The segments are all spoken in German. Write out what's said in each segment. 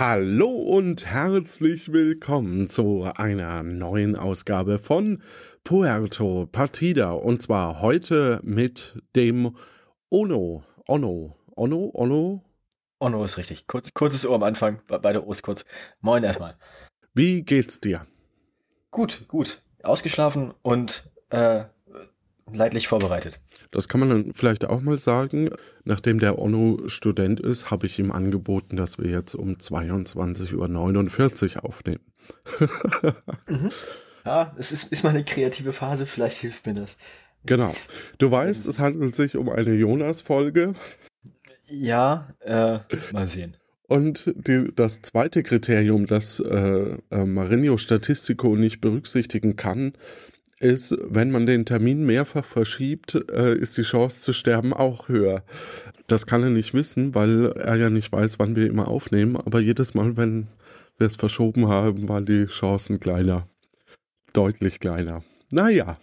Hallo und herzlich willkommen zu einer neuen Ausgabe von Puerto Partida und zwar heute mit dem Ono. Ono. Ono? Ono? Ono ist richtig. Kurz, kurzes Ohr am Anfang, beide O's kurz. Moin erstmal. Wie geht's dir? Gut, gut. Ausgeschlafen und äh, leidlich vorbereitet. Das kann man dann vielleicht auch mal sagen. Nachdem der Onno Student ist, habe ich ihm angeboten, dass wir jetzt um 22.49 Uhr aufnehmen. mhm. Ja, es ist, ist mal eine kreative Phase, vielleicht hilft mir das. Genau. Du weißt, es handelt sich um eine Jonas-Folge. Ja, äh, mal sehen. Und die, das zweite Kriterium, das äh, äh, Marinho Statistico nicht berücksichtigen kann, ist, wenn man den Termin mehrfach verschiebt, äh, ist die Chance zu sterben auch höher. Das kann er nicht wissen, weil er ja nicht weiß, wann wir immer aufnehmen. Aber jedes Mal, wenn wir es verschoben haben, waren die Chancen kleiner. Deutlich kleiner. Naja.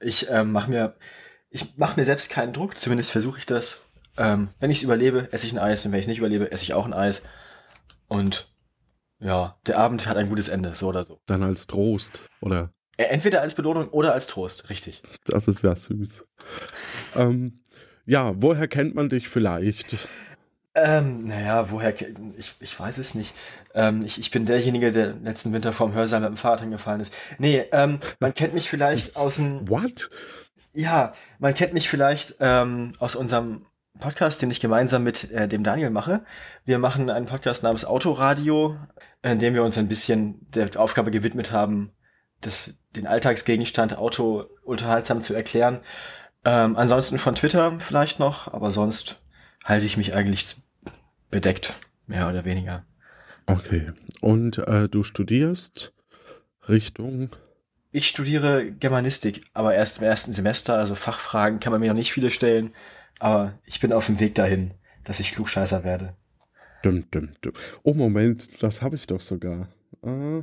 Ich äh, mache mir, ich mach mir selbst keinen Druck, zumindest versuche ich das. Ähm, wenn ich es überlebe, esse ich ein Eis und wenn ich es nicht überlebe, esse ich auch ein Eis. Und ja, der Abend hat ein gutes Ende, so oder so. Dann als Trost, oder? Äh, entweder als Belohnung oder als Trost, richtig. Das ist ja süß. ähm, ja, woher kennt man dich vielleicht? Ähm, naja, woher, ich, ich weiß es nicht. Ähm, ich, ich bin derjenige, der letzten Winter vorm Hörsaal mit dem Fahrrad hingefallen ist. Nee, ähm, man kennt mich vielleicht aus dem... What? Ja, man kennt mich vielleicht ähm, aus unserem Podcast, den ich gemeinsam mit äh, dem Daniel mache. Wir machen einen Podcast namens Autoradio, in dem wir uns ein bisschen der Aufgabe gewidmet haben, das, den Alltagsgegenstand Auto unterhaltsam zu erklären. Ähm, ansonsten von Twitter vielleicht noch, aber sonst halte ich mich eigentlich bedeckt, mehr oder weniger. Okay. Und äh, du studierst Richtung? Ich studiere Germanistik, aber erst im ersten Semester, also Fachfragen kann man mir noch nicht viele stellen, aber ich bin auf dem Weg dahin, dass ich Klugscheißer werde. Dum, dum, dum. Oh, Moment, das habe ich doch sogar. Äh.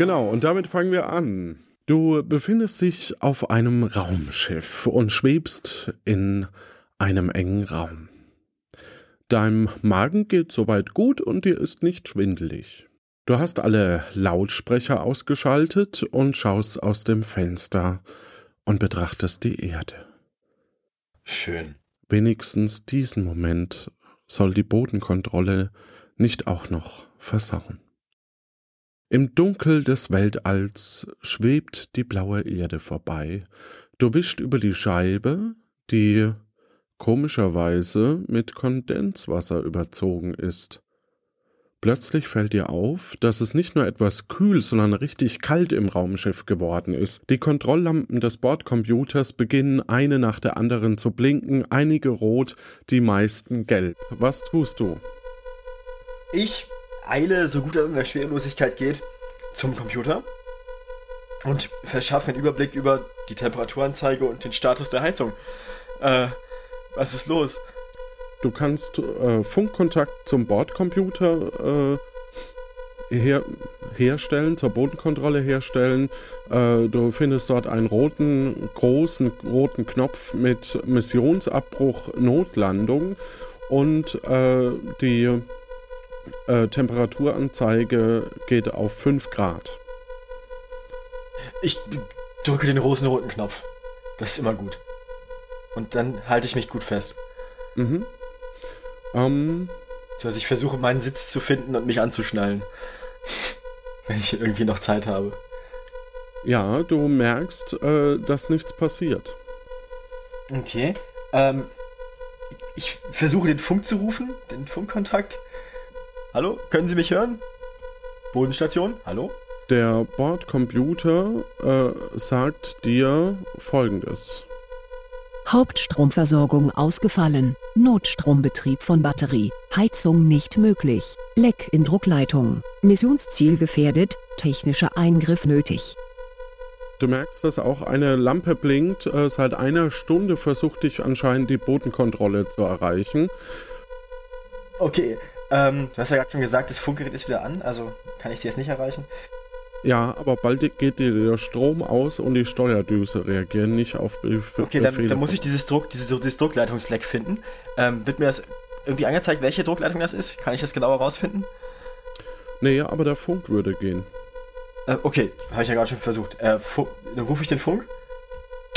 Genau, und damit fangen wir an. Du befindest dich auf einem Raumschiff und schwebst in einem engen Raum. Deinem Magen geht soweit gut und dir ist nicht schwindelig. Du hast alle Lautsprecher ausgeschaltet und schaust aus dem Fenster und betrachtest die Erde. Schön. Wenigstens diesen Moment soll die Bodenkontrolle nicht auch noch versauen. Im Dunkel des Weltalls schwebt die blaue Erde vorbei. Du wischt über die Scheibe, die komischerweise mit Kondenswasser überzogen ist. Plötzlich fällt dir auf, dass es nicht nur etwas kühl, sondern richtig kalt im Raumschiff geworden ist. Die Kontrolllampen des Bordcomputers beginnen eine nach der anderen zu blinken, einige rot, die meisten gelb. Was tust du? Ich eile, so gut es in der Schwerelosigkeit geht, zum Computer und verschaffe einen Überblick über die Temperaturanzeige und den Status der Heizung. Äh, was ist los? Du kannst äh, Funkkontakt zum Bordcomputer äh, her herstellen, zur Bodenkontrolle herstellen. Äh, du findest dort einen roten, großen roten Knopf mit Missionsabbruch Notlandung und äh, die äh, Temperaturanzeige geht auf 5 Grad. Ich drücke den rosenroten Knopf. Das ist immer gut. Und dann halte ich mich gut fest. Mhm. Ähm. So, also ich versuche meinen Sitz zu finden und mich anzuschnallen. Wenn ich irgendwie noch Zeit habe. Ja, du merkst, äh, dass nichts passiert. Okay. Ähm, ich versuche den Funk zu rufen, den Funkkontakt. Hallo, können Sie mich hören? Bodenstation, hallo? Der Bordcomputer äh, sagt dir folgendes. Hauptstromversorgung ausgefallen. Notstrombetrieb von Batterie. Heizung nicht möglich. Leck in Druckleitung. Missionsziel gefährdet. Technischer Eingriff nötig. Du merkst, dass auch eine Lampe blinkt. Äh, seit einer Stunde versucht dich anscheinend die Bodenkontrolle zu erreichen. Okay, ähm, du hast ja gerade schon gesagt, das Funkgerät ist wieder an, also kann ich sie jetzt nicht erreichen. Ja, aber bald geht dir der Strom aus und die Steuerdüse reagieren nicht auf Befehle. Okay, dann, dann muss ich dieses Druck, dieses, dieses Druckleitungsleck finden. Ähm, wird mir das irgendwie angezeigt, welche Druckleitung das ist? Kann ich das genauer rausfinden? Nee, aber der Funk würde gehen. Äh, okay, habe ich ja gerade schon versucht. Äh, dann rufe ich den Funk.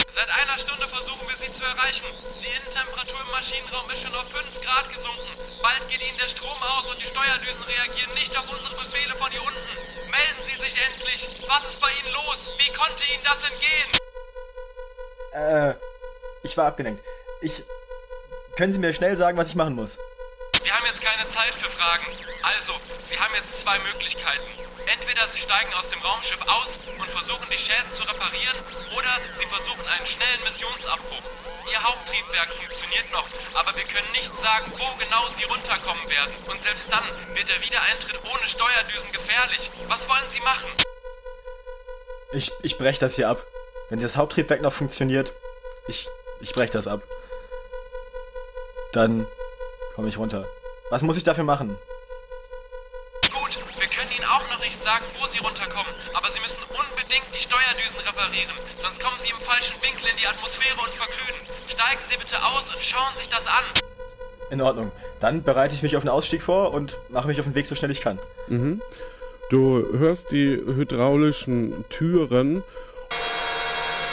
Seit einer Stunde versuchen wir Sie zu erreichen. Maschinenraum ist schon auf 5 Grad gesunken. Bald geht Ihnen der Strom aus und die Steuerdüsen reagieren nicht auf unsere Befehle von hier unten. Melden Sie sich endlich. Was ist bei Ihnen los? Wie konnte Ihnen das entgehen? Äh, ich war abgelenkt. Ich. Können Sie mir schnell sagen, was ich machen muss? Wir haben jetzt keine Zeit für Fragen. Also, Sie haben jetzt zwei Möglichkeiten. Entweder Sie steigen aus dem Raumschiff aus und versuchen die Schäden zu reparieren, oder Sie versuchen einen schnellen Missionsabbruch. Ihr Haupttriebwerk funktioniert noch, aber wir können nicht sagen, wo genau Sie runterkommen werden. Und selbst dann wird der Wiedereintritt ohne Steuerdüsen gefährlich. Was wollen Sie machen? Ich, ich brech das hier ab. Wenn das Haupttriebwerk noch funktioniert, ich, ich brech das ab. Dann komme ich runter. Was muss ich dafür machen? Nicht sagen, wo Sie runterkommen, aber Sie müssen unbedingt die Steuerdüsen reparieren, sonst kommen Sie im falschen Winkel in die Atmosphäre und verglühen. Steigen Sie bitte aus und schauen sich das an. In Ordnung. Dann bereite ich mich auf den Ausstieg vor und mache mich auf den Weg so schnell ich kann. Mhm. Du hörst die hydraulischen Türen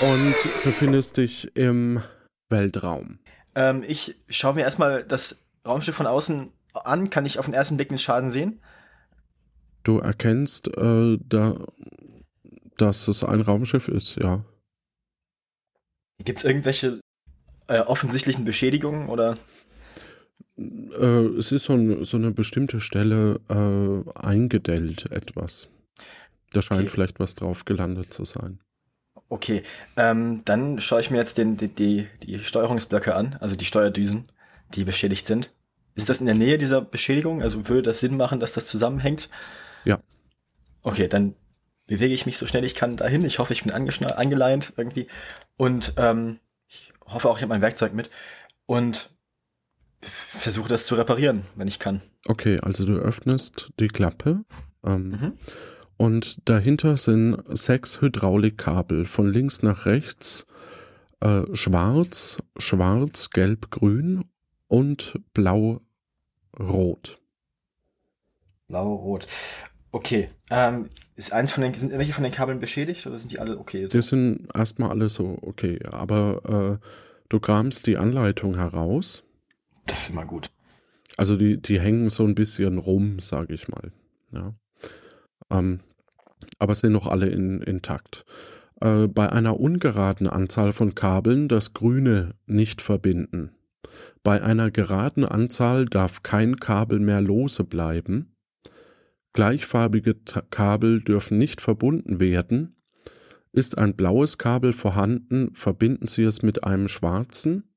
und befindest dich im Weltraum. Ähm, ich schaue mir erstmal das Raumschiff von außen an. Kann ich auf den ersten Blick den Schaden sehen? Du erkennst, äh, da, dass es ein Raumschiff ist, ja. Gibt es irgendwelche äh, offensichtlichen Beschädigungen oder? Äh, es ist so, ein, so, eine bestimmte Stelle äh, eingedellt, etwas. Da scheint okay. vielleicht was drauf gelandet zu sein. Okay, ähm, dann schaue ich mir jetzt den, die, die, die Steuerungsblöcke an, also die Steuerdüsen, die beschädigt sind. Ist das in der Nähe dieser Beschädigung? Also würde das Sinn machen, dass das zusammenhängt? Ja. Okay, dann bewege ich mich so schnell ich kann dahin. Ich hoffe, ich bin angeleint irgendwie. Und ähm, ich hoffe auch, ich habe mein Werkzeug mit. Und versuche das zu reparieren, wenn ich kann. Okay, also du öffnest die Klappe. Ähm, mhm. Und dahinter sind sechs Hydraulikkabel von links nach rechts. Äh, schwarz, schwarz, gelb, grün und blau, rot. Blau, rot. Okay. Ähm, ist eins von den, sind welche von den Kabeln beschädigt oder sind die alle okay? So? Die sind erstmal alle so okay, aber äh, du kramst die Anleitung heraus. Das ist immer gut. Also die, die hängen so ein bisschen rum, sage ich mal. Ja. Ähm, aber sind noch alle in, intakt. Äh, bei einer ungeraden Anzahl von Kabeln das Grüne nicht verbinden. Bei einer geraden Anzahl darf kein Kabel mehr lose bleiben. Gleichfarbige Kabel dürfen nicht verbunden werden. Ist ein blaues Kabel vorhanden, verbinden Sie es mit einem schwarzen.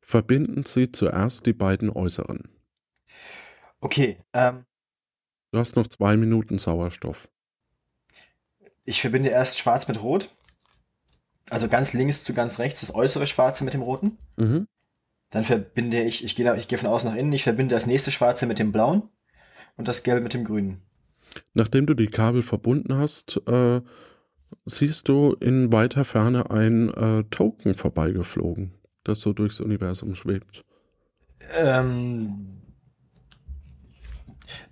Verbinden Sie zuerst die beiden äußeren. Okay. Ähm, du hast noch zwei Minuten Sauerstoff. Ich verbinde erst schwarz mit rot. Also ganz links zu ganz rechts, das äußere Schwarze mit dem roten. Mhm. Dann verbinde ich, ich gehe ich geh von außen nach innen, ich verbinde das nächste Schwarze mit dem blauen und das gelbe mit dem grünen. Nachdem du die Kabel verbunden hast, äh, siehst du in weiter Ferne ein äh, Token vorbeigeflogen, das so durchs Universum schwebt. Ähm,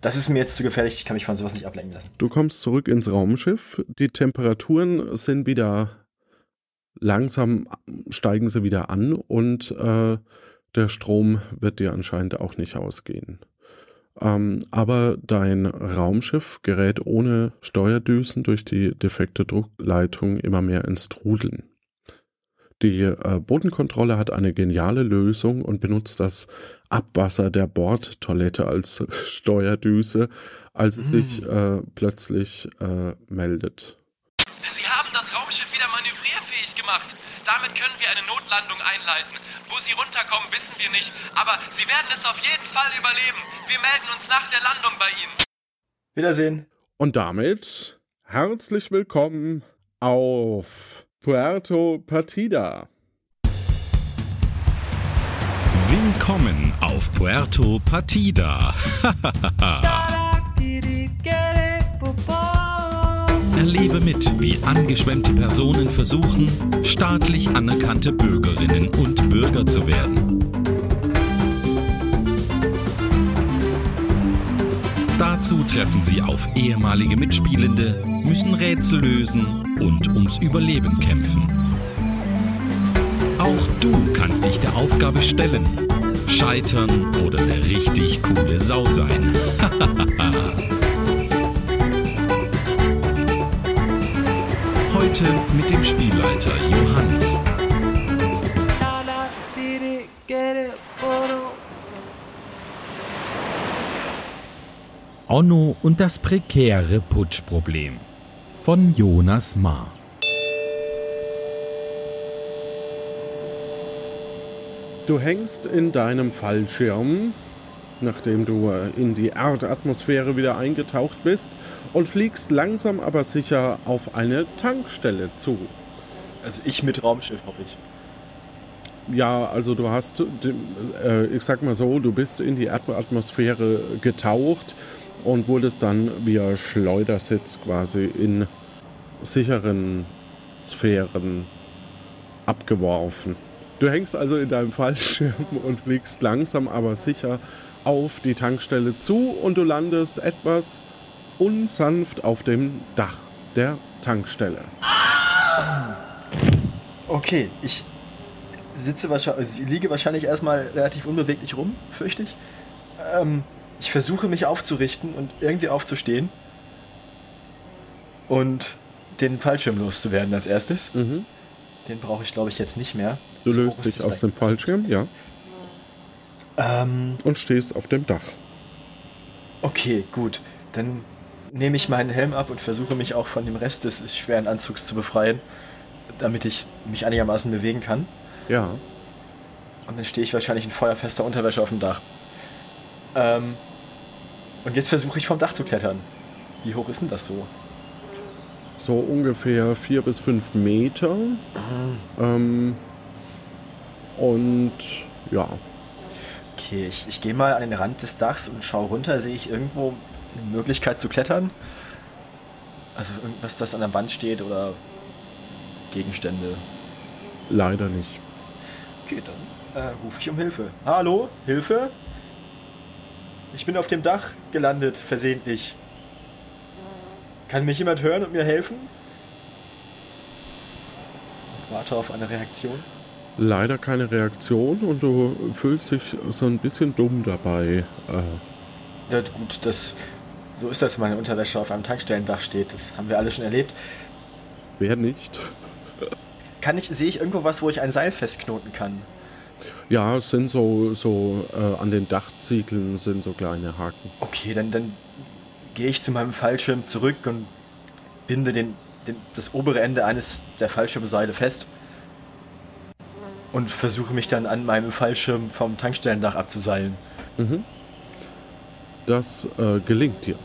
das ist mir jetzt zu gefährlich, ich kann mich von sowas nicht ablenken lassen. Du kommst zurück ins Raumschiff, die Temperaturen sind wieder langsam, steigen sie wieder an und äh, der Strom wird dir anscheinend auch nicht ausgehen. Ähm, aber dein Raumschiff gerät ohne Steuerdüsen durch die defekte Druckleitung immer mehr ins Trudeln. Die äh, Bodenkontrolle hat eine geniale Lösung und benutzt das Abwasser der Bordtoilette als Steuerdüse, als es mm. sich äh, plötzlich äh, meldet. Sie das Raumschiff wieder manövrierfähig gemacht. Damit können wir eine Notlandung einleiten. Wo Sie runterkommen, wissen wir nicht, aber Sie werden es auf jeden Fall überleben. Wir melden uns nach der Landung bei Ihnen. Wiedersehen. Und damit herzlich willkommen auf Puerto Partida. Willkommen auf Puerto Partida. Erlebe mit, wie angeschwemmte Personen versuchen, staatlich anerkannte Bürgerinnen und Bürger zu werden. Dazu treffen sie auf ehemalige Mitspielende, müssen Rätsel lösen und ums Überleben kämpfen. Auch du kannst dich der Aufgabe stellen. Scheitern oder eine richtig coole Sau sein. Heute mit dem Spielleiter Johannes. Onno und das prekäre Putschproblem von Jonas Maar. Du hängst in deinem Fallschirm, nachdem du äh, in die Erdatmosphäre wieder eingetaucht bist, und fliegst langsam aber sicher auf eine Tankstelle zu. Also ich mit Raumschiff, hoffe ich. Ja, also du hast, äh, ich sag mal so, du bist in die Erdatmosphäre getaucht und wurdest dann via Schleudersitz quasi in sicheren Sphären abgeworfen. Du hängst also in deinem Fallschirm und fliegst langsam aber sicher auf die Tankstelle zu und du landest etwas unsanft auf dem Dach der Tankstelle. Okay, ich sitze wahrscheinlich, also ich liege wahrscheinlich erstmal relativ unbeweglich rum, fürchte ich. Ähm, ich versuche mich aufzurichten und irgendwie aufzustehen und den Fallschirm loszuwerden als erstes. Mhm. Den brauche ich, glaube ich, jetzt nicht mehr. Du löst dich aus dem Fallschirm, ja, Ähm, und stehst auf dem Dach. okay, gut. Dann nehme ich meinen Helm ab und versuche mich auch von dem Rest des schweren Anzugs zu befreien, damit ich mich einigermaßen bewegen kann. Ja, Und dann stehe ich wahrscheinlich in feuerfester Unterwäsche auf dem Dach. Ähm, und jetzt versuche ich vom Dach zu klettern. Wie hoch ist denn das so? so ungefähr vier bis fünf Meter. Ähm, und ja, Okay, ich, ich gehe mal an den Rand des Dachs und schaue runter. Sehe ich irgendwo eine Möglichkeit zu klettern? Also irgendwas, das an der Wand steht oder Gegenstände. leider nicht. Okay, dann äh, rufe ich um Hilfe. Hallo, Hilfe? Ich bin auf dem Dach gelandet, versehentlich. Kann mich jemand hören und mir helfen? Warte auf eine Reaktion. Leider keine Reaktion und du fühlst dich so ein bisschen dumm dabei. Äh, Ja gut, das so ist das, wenn meine Unterwäsche auf einem Tankstellendach steht. Das haben wir alle schon erlebt. wer nicht? Kann ich, sehe ich irgendwo was, wo ich ein Seil festknoten kann? Ja, es sind so, so äh, an den Dachziegeln sind so kleine Haken. Okay, dann, dann gehe ich zu meinem Fallschirm zurück und binde den, den, das obere Ende eines der Fallschirmseile fest und versuche mich dann an meinem Fallschirm vom Tankstellendach abzuseilen. Das äh, gelingt dir.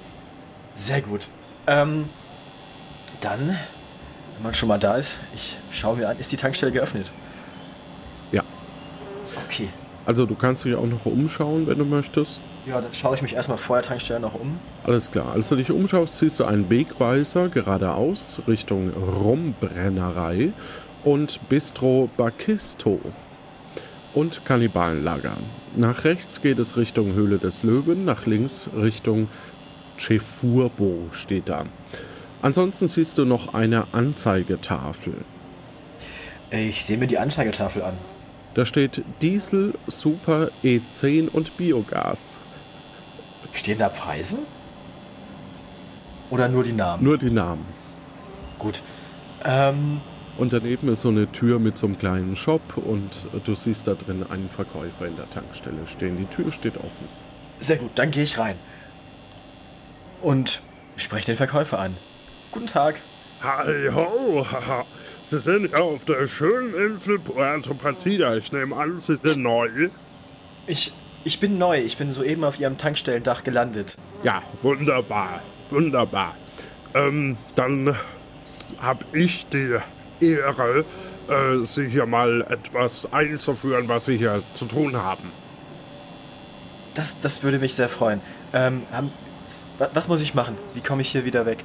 Sehr gut. Ähm, dann, wenn man schon mal da ist, ich schaue mir an, ist die Tankstelle geöffnet? Ja. Okay. Also du kannst dich auch noch umschauen, wenn du möchtest. Ja, dann schaue ich mich erstmal vor der Tankstelle noch um. Alles klar. Als du dich umschaust, siehst du einen Wegweiser geradeaus Richtung Rumbrennerei und Bistro Bakisto und Kannibalenlager. Nach rechts geht es Richtung Höhle des Löwen, nach links Richtung Chefurbo steht da. Ansonsten siehst du noch eine Anzeigetafel. Ich sehe mir die Anzeigetafel an. Da steht Diesel, Super, E10 und Biogas. Stehen da Preise? Oder nur die Namen? Nur die Namen. Gut. Ähm, Und daneben ist so eine Tür mit so einem kleinen Shop und du siehst da drin einen Verkäufer in der Tankstelle stehen. Die Tür steht offen. sehr gut, dann gehe ich rein. Und spreche den Verkäufer an. Guten Tag. Hi ho, haha. Sie sind ja auf der schönen Insel Puerto Partida. Ich nehme an, Sie sind neu. Ich, ich bin neu. Ich bin soeben auf Ihrem Tankstellendach gelandet. Ja, wunderbar, wunderbar. Ähm, dann habe ich die Ehre, äh, Sie hier mal etwas einzuführen, was Sie hier zu tun haben. Das, das würde mich sehr freuen. Ähm, haben, wa- was muss ich machen? Wie komme ich hier wieder weg?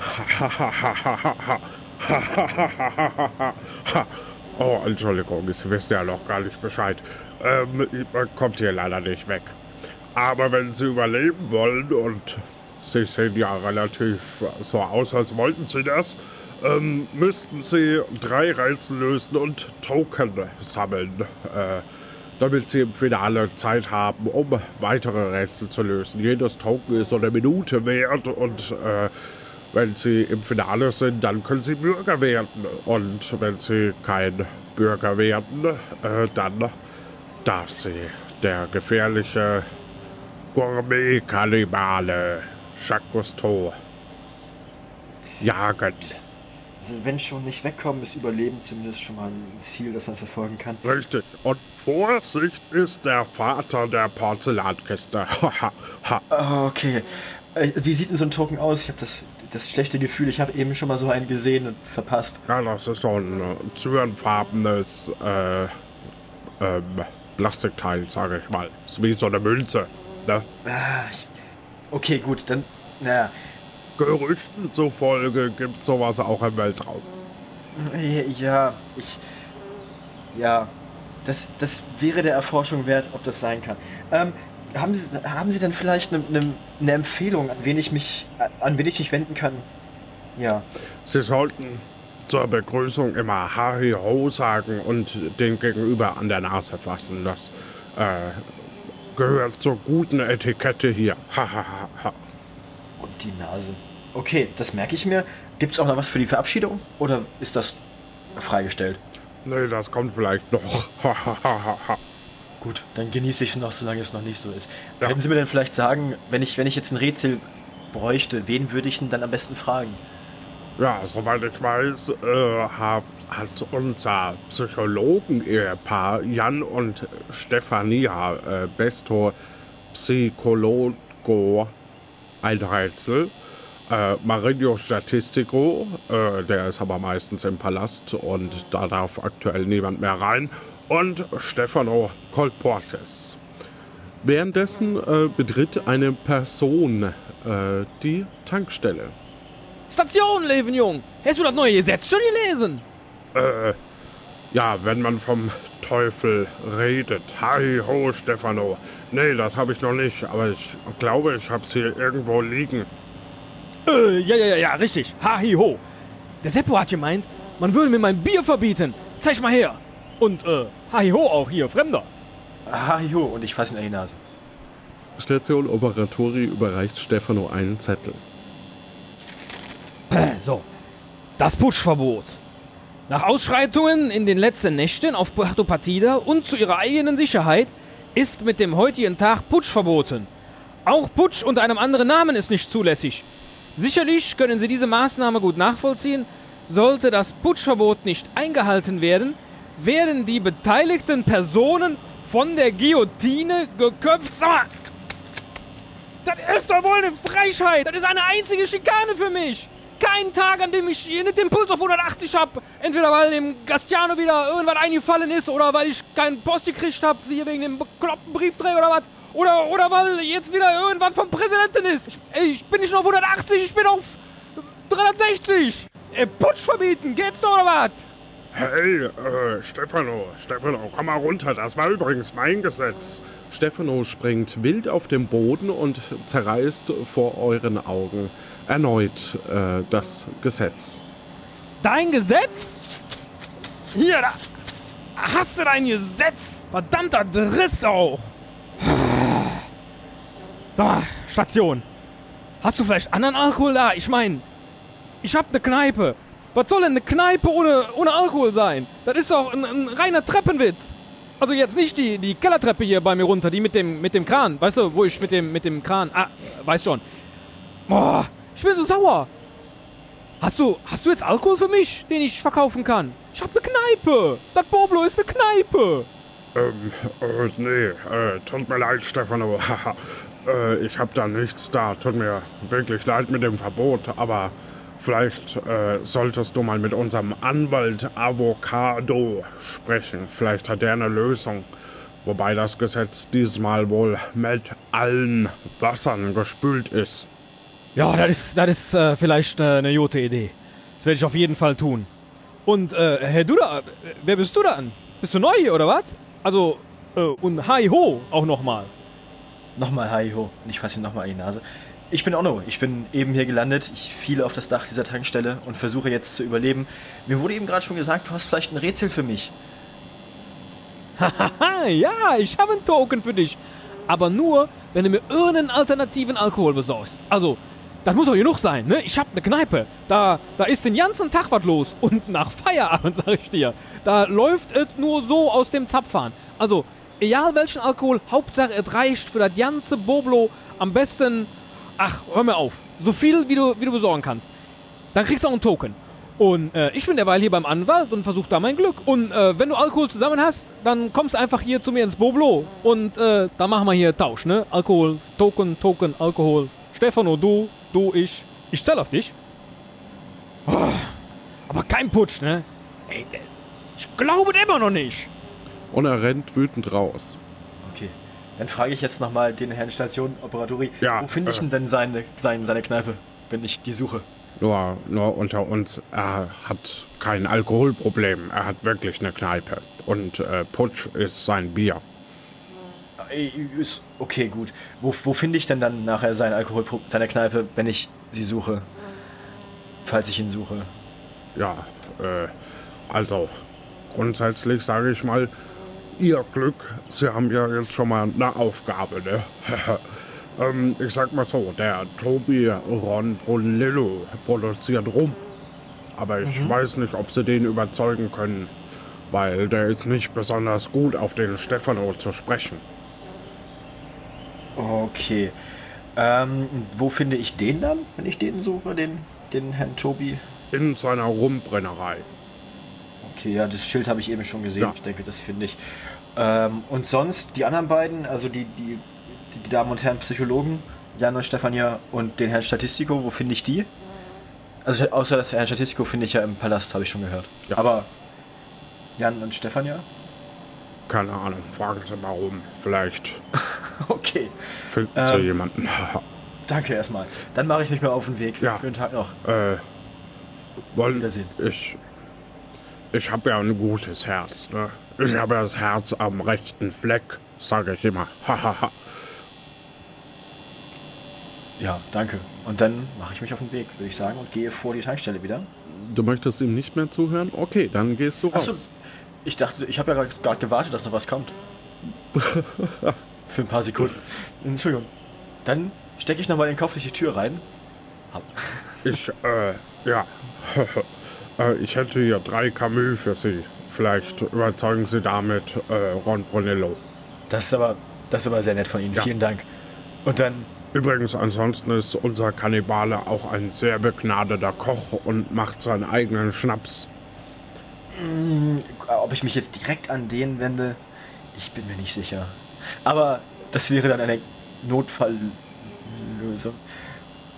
oh, Entschuldigung, Sie wissen ja noch gar nicht Bescheid. Ähm, man kommt hier leider nicht weg. Aber wenn Sie überleben wollen und Sie sehen ja relativ so aus, als wollten Sie das, ähm, müssten Sie drei Rätsel lösen und Token sammeln, äh, damit Sie im Finale Zeit haben, um weitere Rätsel zu lösen. Jedes Token ist so eine Minute wert und äh, wenn Sie im Finale sind, dann können Sie Bürger werden. Und wenn Sie kein Bürger werden, äh, dann darf Sie der gefährliche Gourmet-Kannibale Jacques Cousteau jagen. Also wenn schon nicht wegkommen, ist Überleben zumindest schon mal ein Ziel, das man verfolgen kann. Richtig. Und Vorsicht ist der Vater der Porzellankiste. Ah, okay. Äh, Wie sieht denn so ein Token aus? Ich habe das, das schlechte Gefühl, ich habe eben schon mal so einen gesehen und verpasst. ja, das ist so ein äh, zyanfarbenes äh, ähm, Plastikteil, sage ich mal. Ist wie so eine Münze. Ne? Ah, ich, okay, gut, dann, naja. Gerüchten zufolge gibt sowas auch im Weltraum. Ja, ich. Ja, das, das wäre der Erforschung wert, ob das sein kann. Ähm, haben Sie, haben Sie denn vielleicht eine ne, ne Empfehlung, an wen ich mich, an wen ich mich wenden kann? Ja. Sie sollten zur Begrüßung immer Harry Ho sagen und den Gegenüber an der Nase fassen. Das äh, gehört zur guten Etikette hier. Ha, ha, ha, ha. Die Nase. Okay, das merke ich mir. Gibt es auch noch was für die Verabschiedung? Oder ist das freigestellt? Nee, das kommt vielleicht noch. Gut, dann genieße ich es noch, solange es noch nicht so ist. Ja. Können Sie mir denn vielleicht sagen, wenn ich, wenn ich jetzt ein Rätsel bräuchte, wen würde ich denn dann am besten fragen? Ja, soweit ich weiß, äh, hat, hat unser Psychologen-Ehepaar Jan und Stefania äh, Besto Psychologo ein Rätsel. Äh, Marinho Statistico, äh, der ist aber meistens im Palast und da darf aktuell niemand mehr rein. Und Stefano Colportes. Währenddessen äh, betritt eine Person äh, die Tankstelle. Station, Levenjung. Hast du das neue Gesetz schon gelesen? Äh, ja, wenn man vom Teufel redet. Hi ho, Stefano. Nee, das habe ich noch nicht, aber ich glaube, ich habe es hier irgendwo liegen. Äh, ja, ja, ja, ja, richtig. Ha, hi, ho. Der Seppo hat gemeint, man würde mir mein Bier verbieten. Zeig mal her. Und, äh, ha, hi, ho auch hier, Fremder. Ah, jo, und ich fasse ihn an die Nase. Station Operatori überreicht Stefano einen Zettel. Äh, So. Das Putschverbot. Nach Ausschreitungen in den letzten Nächten auf Puerto Partida und zu ihrer eigenen Sicherheit ist mit dem heutigen Tag Putsch verboten. Auch Putsch unter einem anderen Namen ist nicht zulässig. Sicherlich können Sie diese Maßnahme gut nachvollziehen. Sollte das Putschverbot nicht eingehalten werden, werden die beteiligten Personen von der Guillotine geköpft. Das ist doch wohl eine Frechheit. Das ist eine einzige Schikane für mich. Kein Tag, an dem ich hier nicht den Puls auf 180 hab. Entweder weil dem Gastiano wieder irgendwas eingefallen ist oder weil ich keinen Post gekriegt hab, hier wegen dem bekloppten Briefträger oder was. Oder, oder weil jetzt wieder irgendwas vom Präsidenten ist. Ich, ey, ich bin nicht auf 180, ich bin auf 360. Ey, Putsch verbieten, geht's noch oder was? Hey, äh, Stefano, Stefano, komm mal runter. Das war übrigens mein Gesetz. Stefano springt wild auf den Boden und zerreißt vor euren Augen erneut äh, das Gesetz. Dein Gesetz? Hier, da. Hast du dein Gesetz? Verdammter Driss auch. Sag mal, Station. Hast du vielleicht anderen Alkohol da? Ich meine, ich hab ne Kneipe. Was soll denn eine Kneipe ohne, ohne Alkohol sein? Das ist doch ein, ein reiner Treppenwitz. Also jetzt nicht die, die Kellertreppe hier bei mir runter, die mit dem, mit dem Kran. Weißt du, wo ich mit dem, mit dem Kran... Ah, weiß schon. Boah, ich bin so sauer. Hast du, hast du jetzt Alkohol für mich, den ich verkaufen kann? Ich hab eine Kneipe. Das Boblo ist eine Kneipe. Ähm, äh, nee, äh, tut mir leid, Stefano. äh, ich hab da nichts da. Tut mir wirklich leid mit dem Verbot, aber vielleicht äh, solltest du mal mit unserem Anwalt Avocado sprechen. Vielleicht hat er eine Lösung. Wobei das Gesetz diesmal wohl mit allen Wassern gespült ist. Ja, das ist, das ist äh, vielleicht äh, eine gute Idee. Das werde ich auf jeden Fall tun. Und, äh, Herr Duda, äh, wer bist du dann? Bist du neu hier, oder was? Also, äh, und Hi Ho auch nochmal. Nochmal Hi-Ho. Und ich fasse ihn nochmal in die Nase. Ich bin Onno. Ich bin eben hier gelandet. Ich fiel auf das Dach dieser Tankstelle und versuche jetzt zu überleben. Mir wurde eben gerade schon gesagt, du hast vielleicht ein Rätsel für mich. Haha, ja, ich habe einen Token für dich. Aber nur, wenn du mir irgendeinen alternativen Alkohol besorgst. Also, das muss doch genug sein, ne? Ich hab eine Kneipe. Da, da ist den ganzen Tag was los. Und nach Feierabend, sag ich dir. Da läuft es nur so aus dem Zapfhahn. Also, egal welchen Alkohol, Hauptsache es reicht für das ganze Boblo. Am besten, ach, hör mir auf. So viel, wie du, wie du besorgen kannst. Dann kriegst du auch einen Token. Und äh, ich bin derweil hier beim Anwalt und versuche da mein Glück. Und äh, wenn du Alkohol zusammen hast, dann kommst du einfach hier zu mir ins Boblo. Und äh, dann machen wir hier Tausch, ne? Alkohol, Token, Token, Alkohol. Stefano, du, du, ich. Ich zähl auf dich. Oh, aber kein Putsch, ne? Ey, der- ich glaube immer noch nicht. Und er rennt wütend raus. Okay. Dann frage ich jetzt nochmal den Herrn Station Operatori. Ja, Wo finde ich äh. denn denn seine, seine, seine Kneipe, wenn ich die suche? Nur, nur unter uns, er hat kein Alkoholproblem. Er hat wirklich eine Kneipe. Und äh, Putsch ist sein Bier. Okay, gut. Wo, wo finde ich denn dann nachher sein Alkohol, seine Kneipe, wenn ich sie suche? Falls ich ihn suche. Ja, äh, also grundsätzlich sage ich mal, ihr Glück, Sie haben ja jetzt schon mal eine Aufgabe, ne? ähm, ich sag mal so, der Tobi Ron Brunello produziert rum. Aber ich weiß nicht, ob Sie den überzeugen können, weil der ist nicht besonders gut auf den Stefano zu sprechen. Okay. Ähm, wo finde ich den dann, wenn ich den suche, den, den Herrn Tobi? In seiner Rumbrennerei. Okay, ja, das Schild habe ich eben schon gesehen. Ja. Ich denke, das finde ich. Ähm, und sonst die anderen beiden, also die, die, die, Damen und Herren Psychologen, Jan und Stefania und den Herrn Statistiko, wo finde ich die? Also außer das Herrn Statistiko finde ich ja im Palast, habe ich schon gehört. Ja. Aber Jan und Stefania? Keine Ahnung, fragen Sie mal rum. Vielleicht Okay, finden Sie Ähm. jemanden. danke erstmal. Dann mache ich mich mal auf den Weg. Ja. Schönen Tag noch. Äh, wollen, Wiedersehen. Ich, ich habe ja ein gutes Herz, ne? Ich habe ja das Herz am rechten Fleck, sage ich immer. Hahaha. Ja, danke. Und dann mache ich mich auf den Weg, würde ich sagen, und gehe vor die Tankstelle wieder. Du möchtest ihm nicht mehr zuhören? Okay, dann gehst du raus. Achso, ich dachte, ich habe ja gerade gewartet, dass noch was kommt. Für ein paar Sekunden. Entschuldigung. Dann stecke ich nochmal den Kopf durch die Tür rein. Hab- ich, äh, ja. äh, ich hätte hier drei Camus für Sie. Vielleicht überzeugen Sie damit äh, Ron Brunello. Das ist aber, das ist aber sehr nett von Ihnen. Ja. Vielen Dank. Und dann, Übrigens, ansonsten ist unser Kannibale auch ein sehr begnadeter Koch und macht seinen eigenen Schnaps. Ob ich mich jetzt direkt an den wende, ich bin mir nicht sicher. Aber das wäre dann eine Notfalllösung.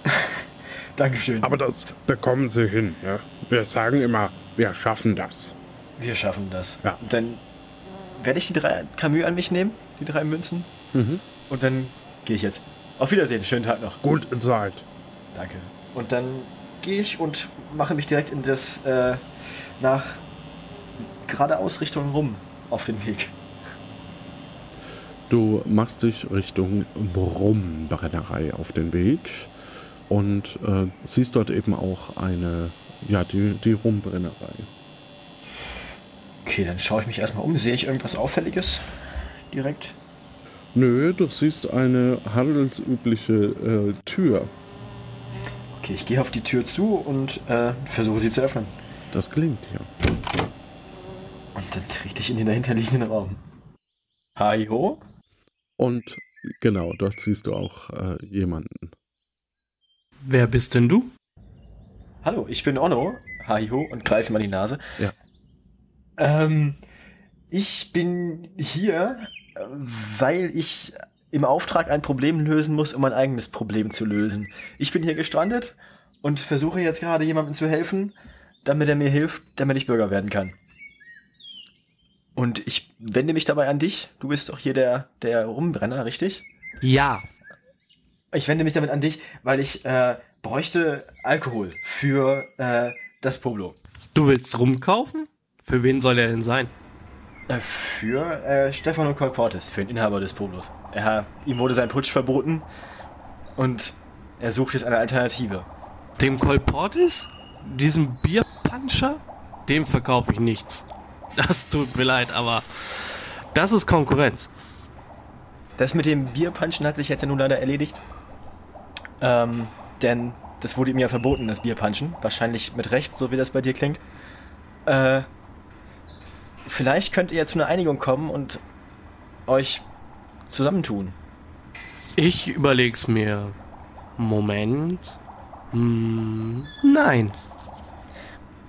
Dankeschön. Aber das bekommen Sie hin. Ja? Wir sagen immer, wir schaffen das. Wir schaffen das. Ja. Und dann werde ich die drei Camus an mich nehmen, die drei Münzen. Und dann gehe ich jetzt. Auf Wiedersehen, schönen Tag noch. Gut Zeit. Danke. Und dann gehe ich und mache mich direkt in das äh, nach geradeaus Richtung rum auf den Weg. Du machst dich Richtung Brumbrennerei auf den Weg und äh, siehst dort eben auch eine, ja, die, die Rumbrennerei. Okay, dann schaue ich mich erstmal um. Sehe ich irgendwas Auffälliges direkt? Nö, du siehst eine handelsübliche äh, Tür. Okay, ich gehe auf die Tür zu und äh, versuche sie zu öffnen. Das gelingt dir. Dann trete ich in den dahinterliegenden Raum. Hi ho. Und genau, dort siehst du auch äh, jemanden. Wer bist denn du? Hallo, ich bin Onno. Hi ho und greife an die Nase. Ja. Ähm, ich bin hier, weil ich im Auftrag ein Problem lösen muss, um mein eigenes Problem zu lösen. Ich bin hier gestrandet und versuche jetzt gerade jemandem zu helfen, damit er mir hilft, damit ich Bürger werden kann. Und ich wende mich dabei an dich. Du bist doch hier der, der Rumbrenner, richtig? Ja. Ich wende mich damit an dich, weil ich äh, bräuchte Alkohol für äh, das Pueblo. Du willst rumkaufen? Für wen soll der denn sein? Äh, Für äh, Stefano Colportes, für den Inhaber des Polos. Er, ihm wurde sein Putsch verboten und er sucht jetzt eine Alternative. Dem Kolportis? Diesem Bierpuncher? Dem verkaufe ich nichts. Das tut mir leid, aber das ist Konkurrenz. Das mit dem Bierpunchen hat sich jetzt ja nun leider erledigt. Ähm, denn das wurde ihm ja verboten, das Bierpunchen. Wahrscheinlich mit Recht, so wie das bei dir klingt. Äh, vielleicht könnt ihr zu einer Einigung kommen und euch zusammentun. Ich überleg's mir. Moment. Hm, nein.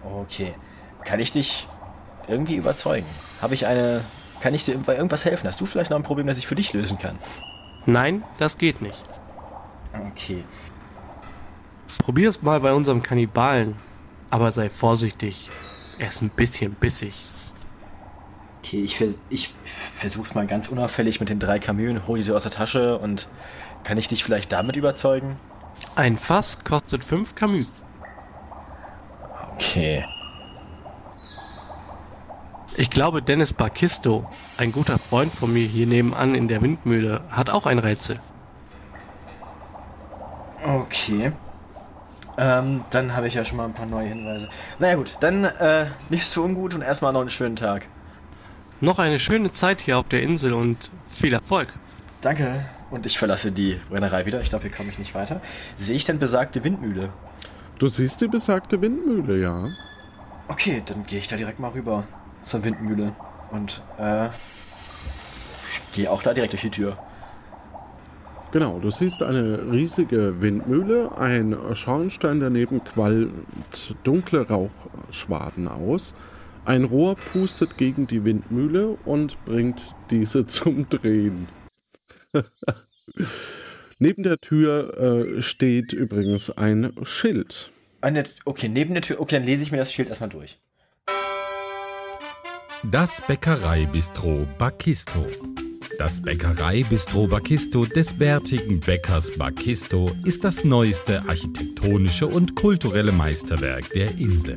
Okay. Kann ich dich irgendwie überzeugen? Habe ich eine. Kann ich dir bei irgendwas helfen? Hast du vielleicht noch ein Problem, das ich für dich lösen kann? Nein, das geht nicht. Okay. Probier's mal bei unserem Kannibalen. Aber sei vorsichtig. Er ist ein bisschen bissig. Okay, ich, vers ich versuch's mal ganz unauffällig mit den drei Kamühen, hol die dir aus der Tasche und kann ich dich vielleicht damit überzeugen? Ein Fass kostet 5 Camus. Okay. Ich glaube, Dennis Bakisto, ein guter Freund von mir hier nebenan in der Windmühle, hat auch ein Rätsel. Okay. Ähm, dann habe ich ja schon mal ein paar neue Hinweise. Naja gut, dann äh, nicht so ungut und erstmal noch einen schönen Tag. Noch eine schöne Zeit hier auf der Insel und viel Erfolg. Danke. Und ich verlasse die Brennerei wieder. Ich glaube, hier komme ich nicht weiter. Sehe ich denn besagte Windmühle? Du siehst die besagte Windmühle, ja. Okay, dann gehe ich da direkt mal rüber zur Windmühle. Und äh, gehe auch da direkt durch die Tür. Genau, du siehst eine riesige Windmühle, ein Schornstein daneben qualmt dunkle Rauchschwaden aus. Ein Rohr pustet gegen die Windmühle und bringt diese zum Drehen. Neben der Tür äh, steht übrigens ein Schild. Eine, okay, neben der Tür. Okay, dann lese ich mir das Schild erstmal durch. Das Bäckereibistro Bakisto. Das Bäckereibistro Bakisto des bärtigen Bäckers Bakisto ist das neueste architektonische und kulturelle Meisterwerk der Insel.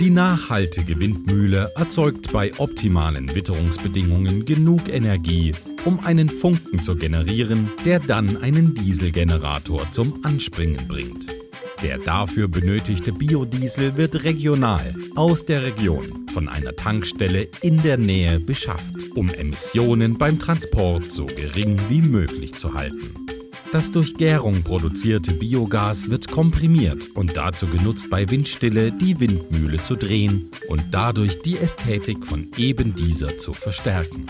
Die nachhaltige Windmühle erzeugt bei optimalen Witterungsbedingungen genug Energie, um einen Funken zu generieren, der dann einen Dieselgenerator zum Anspringen bringt. Der dafür benötigte Biodiesel wird regional aus der Region von einer Tankstelle in der Nähe beschafft, um Emissionen beim Transport so gering wie möglich zu halten. Das durch Gärung produzierte Biogas wird komprimiert und dazu genutzt, bei Windstille die Windmühle zu drehen und dadurch die Ästhetik von eben dieser zu verstärken.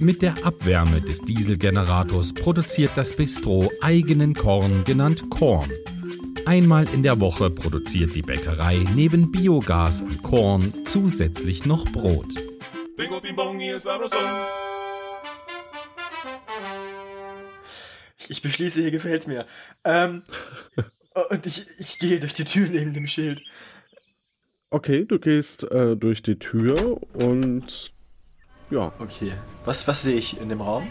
Mit der Abwärme des Dieselgenerators produziert das Bistro eigenen Korn, genannt Korn. Einmal in der Woche produziert die Bäckerei neben Biogas und Korn zusätzlich noch Brot. Es. Ich beschließe, hier gefällt's mir. Ähm, und ich, ich gehe durch die Tür neben dem Schild. Okay, du gehst äh, durch die Tür und ja. Okay. Was, was sehe ich in dem Raum?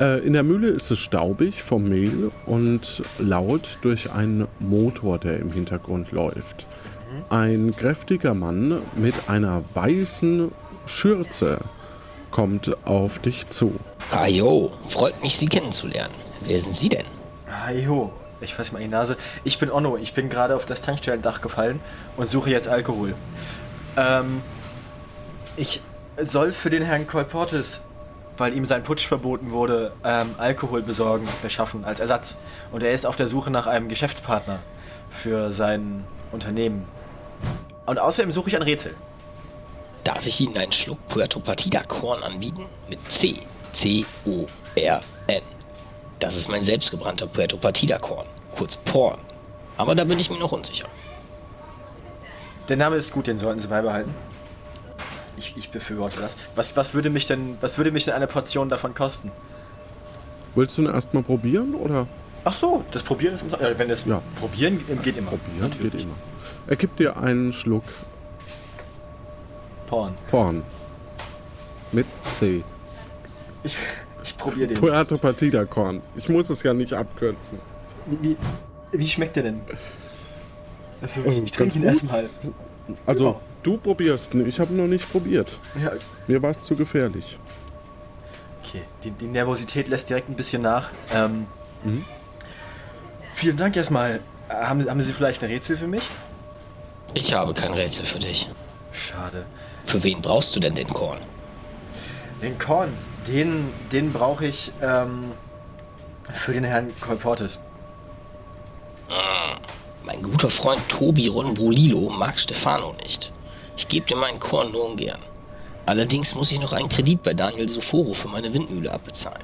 Äh, in der Mühle ist es staubig vom Mehl und laut durch einen Motor, der im Hintergrund läuft. Ein kräftiger Mann mit einer weißen Schürze kommt auf dich zu. Ah jo, freut mich, Sie kennenzulernen. Wer sind Sie denn? Ah, jo. Ich fasse mal in die Nase. Ich bin Onno. Ich bin gerade auf das Tankstellendach gefallen und suche jetzt Alkohol. Ähm, ich soll für den Herrn Kolportis, weil ihm sein Putsch verboten wurde, ähm, Alkohol besorgen, beschaffen als Ersatz. Und er ist auf der Suche nach einem Geschäftspartner für sein Unternehmen. Und außerdem suche ich ein Rätsel. Darf ich Ihnen einen Schluck Puerto Partida Korn anbieten? Mit C. C-O-R-N. Das ist mein selbstgebrannter Puerto Partida Korn. Kurz Porn. Aber da bin ich mir noch unsicher. Der Name ist gut, den sollten Sie beibehalten. Ich, ich befürworte das. Was, was, würde mich denn, was würde mich denn eine Portion davon kosten? Willst du ihn erstmal probieren oder? Ach so, das Probieren ist... Ja, wenn das Ja. Probieren geht immer. Probieren geht immer. Er gibt dir einen Schluck Porn. Porn. Mit C. Ich, ich probiere den. Puerto Partida Korn. Ich muss es ja nicht abkürzen. Wie, wie, wie schmeckt der denn? Also, Oh, ich, ich trinke ihn erstmal. Also, Ja. Du probierst ihn, ich habe noch nicht probiert. Ja, Mir war es zu gefährlich. okay. Die, die Nervosität lässt direkt ein bisschen nach. Ähm, Mhm. Vielen Dank erstmal. Haben, haben Sie vielleicht ein Rätsel für mich? Ich habe kein Rätsel für dich. Schade. Für wen brauchst du denn den Korn? Den Korn, den, den brauche ich ähm, für den Herrn Kolportes. Mein guter Freund Tobi Ronbrulilo mag Stefano nicht. Ich gebe dir meinen Korn nur ungern. Allerdings muss ich noch einen Kredit bei Daniel Soforo für meine Windmühle abbezahlen.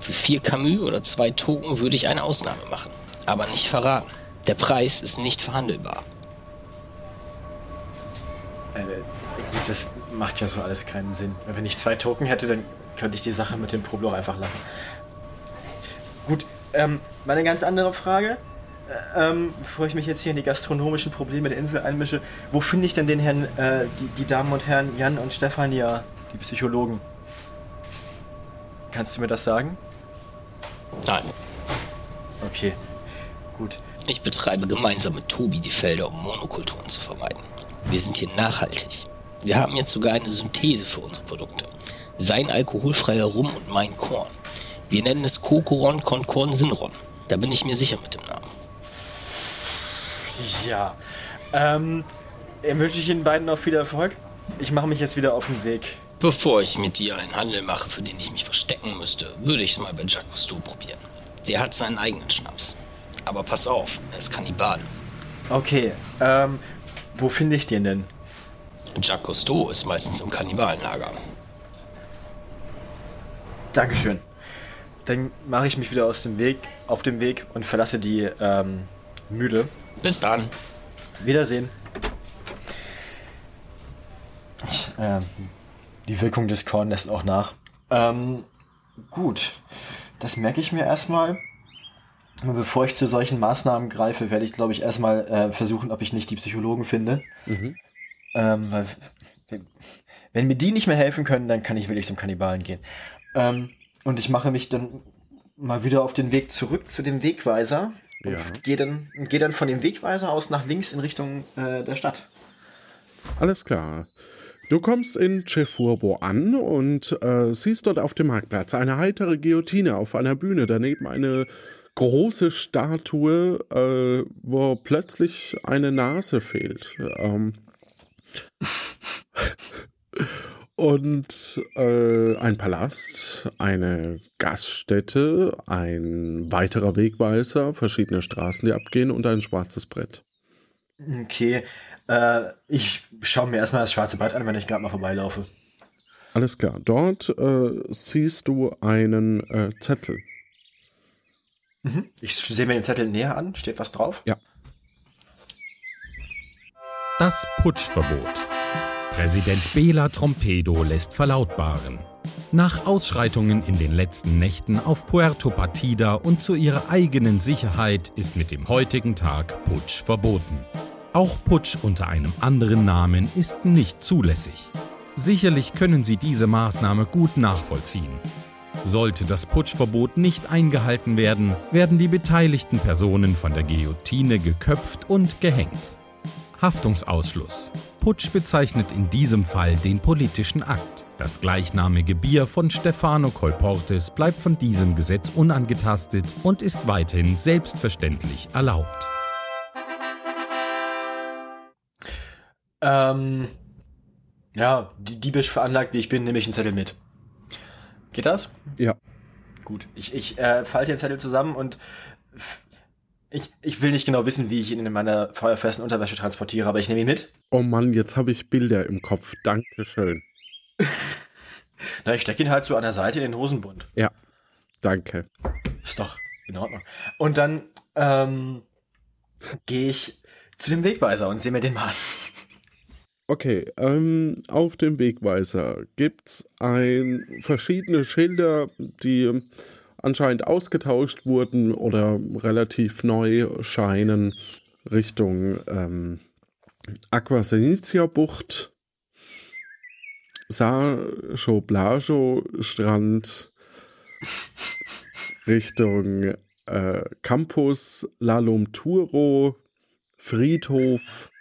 Für vier Camus oder zwei Token würde ich eine Ausnahme machen. Aber nicht verraten. Der Preis ist nicht verhandelbar. Äh, das macht ja so alles keinen Sinn. Wenn ich zwei Token hätte, dann könnte ich die Sache mit dem Probloch einfach lassen. Gut, ähm, mal eine ganz andere Frage. Äh, Ähm, bevor ich mich jetzt hier in die gastronomischen Probleme der Insel einmische, wo finde ich denn den Herrn, äh, die, die Damen und Herren Jan und Stefania, die Psychologen? Kannst du mir das sagen? Nein, Okay, gut. ich betreibe gemeinsam mit Tobi die Felder, um Monokulturen zu vermeiden. Wir sind hier nachhaltig. Wir haben jetzt sogar eine Synthese für unsere Produkte. Sein alkoholfreier Rum und mein Korn. Wir nennen es Kokoron Concorn Sinron. Da bin ich mir sicher mit dem Namen. Ja. Ähm, äh, wünsche ich Ihnen beiden noch viel Erfolg. Ich mache mich jetzt wieder auf den Weg. Bevor ich mit dir einen Handel mache, für den ich mich verstecken müsste, würde ich es mal bei Jacques Cousteau probieren. Der hat seinen eigenen Schnaps. Aber pass auf, er ist Kannibal. Okay, ähm, wo finde ich den denn? Jacques Cousteau ist meistens im Kannibalenlager. Dankeschön. Dann mache ich mich wieder aus dem Weg, auf dem Weg und verlasse die ähm, Mühle. Bis dann. Wiedersehen. Ähm, die Wirkung des Korn lässt auch nach. Ähm, gut. Das merke ich mir erstmal. Aber bevor ich zu solchen Maßnahmen greife, werde ich, glaube ich, erstmal äh, versuchen, ob ich nicht die Psychologen finde. Mhm. Ähm, weil, wenn mir die nicht mehr helfen können, dann kann ich wirklich zum Kannibalen gehen. Ähm, und ich mache mich dann mal wieder auf den Weg zurück zu dem Wegweiser. Und Ja. gehe dann, geh dann von dem Wegweiser aus nach links in Richtung äh, der Stadt. Alles klar. Du kommst in Cefurbo an und äh, siehst dort auf dem Marktplatz eine heitere Guillotine auf einer Bühne, daneben eine große Statue, äh, wo plötzlich eine Nase fehlt. Ähm und äh, ein Palast, eine Gaststätte, ein weiterer Wegweiser, verschiedene Straßen, die abgehen und ein schwarzes Brett. Okay, äh, ich schaue mir erstmal das schwarze Brett an, wenn ich gerade mal vorbeilaufe. Alles klar. Dort äh, siehst du einen äh, Zettel. Mhm. Ich sehe mir den Zettel näher an. Steht was drauf? Ja. Das Putschverbot. Präsident Bela Trompedo lässt verlautbaren. Nach Ausschreitungen in den letzten Nächten auf Puerto Partida und zu ihrer eigenen Sicherheit ist mit dem heutigen Tag Putsch verboten. Auch Putsch unter einem anderen Namen ist nicht zulässig. Sicherlich können Sie diese Maßnahme gut nachvollziehen. Sollte das Putschverbot nicht eingehalten werden, werden die beteiligten Personen von der Guillotine geköpft und gehängt. Haftungsausschluss. Putsch bezeichnet in diesem Fall den politischen Akt. Das gleichnamige Bier von Stefano Colportes bleibt von diesem Gesetz unangetastet und ist weiterhin selbstverständlich erlaubt. Ähm, ja, die diebisch veranlagt, wie ich bin, nehme ich einen Zettel mit. Geht das? Ja. Gut. Ich, ich äh, falte den Zettel zusammen und ich, ich will nicht genau wissen, wie ich ihn in meiner feuerfesten Unterwäsche transportiere, aber ich nehme ihn mit. Oh Mann, jetzt habe ich Bilder im Kopf. Dankeschön. Na, ich stecke ihn halt so an der Seite in den Hosenbund. Ja, danke. Ist doch in Ordnung. Und dann ähm, gehe ich zu dem Wegweiser und sehe mir den mal an. Okay, ähm, auf dem Wegweiser gibt's ein verschiedene Schilder, die anscheinend ausgetauscht wurden oder relativ neu scheinen Richtung ähm, Aquasenicia Bucht, Sajo Blajo Strand, Richtung äh, Campus Lalum Turo, Friedhof,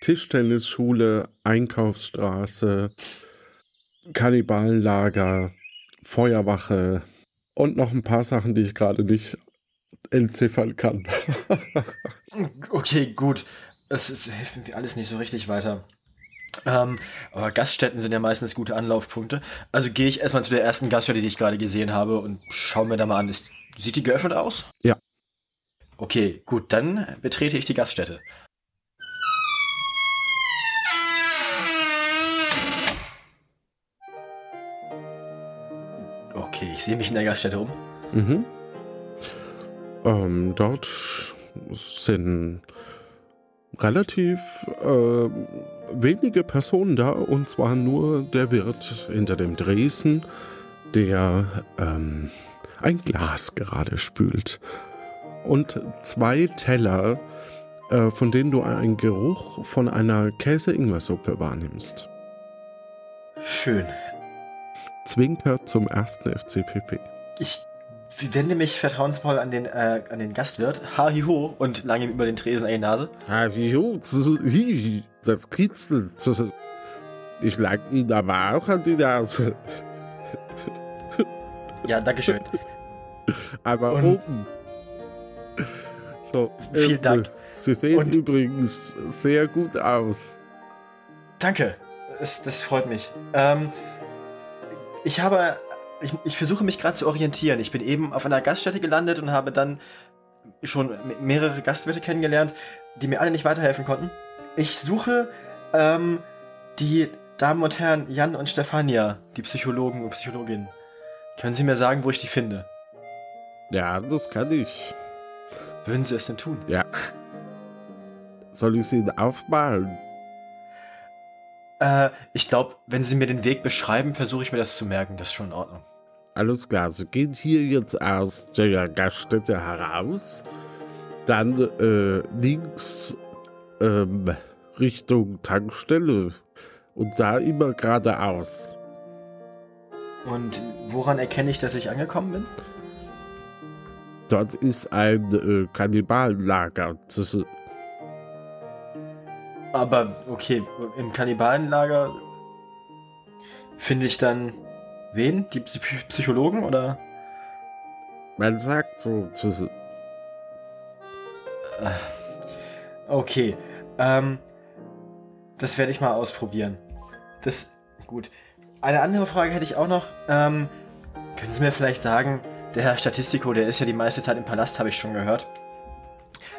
Tischtennisschule, Einkaufsstraße, Kannibalenlager, Feuerwache und noch ein paar Sachen, die ich gerade nicht entziffern kann. Okay, gut. Das hilft mir alles nicht so richtig weiter. Ähm, aber Gaststätten sind ja meistens gute Anlaufpunkte. Also gehe ich erstmal zu der ersten Gaststätte, die ich gerade gesehen habe und schaue mir da mal an. Ist, sieht die geöffnet aus? Ja. Okay, gut, dann betrete ich die Gaststätte. Ich sehe mich in der Gaststätte um. Mhm. Ähm, dort sind relativ äh, wenige Personen da und zwar nur der Wirt hinter dem Dresen, der ähm, ein Glas gerade spült. Und zwei Teller, äh, von denen du einen Geruch von einer Käse-Ingwer-Suppe wahrnimmst. Schön. Zwinker zum ersten FCPP. Ich wende mich vertrauensvoll an den, äh, an den Gastwirt, ha hi ho, und lange ihm über den Tresen eine Nase. Ah, wie hoch, das kitzelt. Ich lag ihn aber auch an die Nase. Ja, dankeschön. Aber Und- oben. So, Vielen ähm, Dank. Sie sehen Und- übrigens sehr gut aus. Danke, das, das freut mich. Ähm, ich habe, ich, ich versuche mich gerade zu orientieren. Ich bin eben auf einer Gaststätte gelandet und habe dann schon me- mehrere Gastwirte kennengelernt, die mir alle nicht weiterhelfen konnten. Ich suche ähm, die Damen und Herren Jan und Stefania, die Psychologen und Psychologinnen. Können Sie mir sagen, wo ich die finde? Ja, das kann ich. Würden Sie es denn tun? Ja. Soll ich sie aufmalen? Äh, ich glaube, wenn Sie mir den Weg beschreiben, versuche ich mir das zu merken. Das ist schon in Ordnung. Alles klar, Sie gehen hier jetzt aus der Gaststätte heraus, dann äh, links ähm, Richtung Tankstelle und da immer geradeaus. Und woran erkenne ich, dass ich angekommen bin? Dort ist ein äh, Kannibalenlager. Das, Aber okay, im Kannibalenlager finde ich dann wen? Die Psy- Psychologen oder? man sagt so, das, Okay, ähm, das werde ich mal ausprobieren. Das, gut. Eine andere Frage hätte ich auch noch. Ähm, können Sie mir vielleicht sagen, der Herr Statistiko, der ist ja die meiste Zeit im Palast, habe ich schon gehört.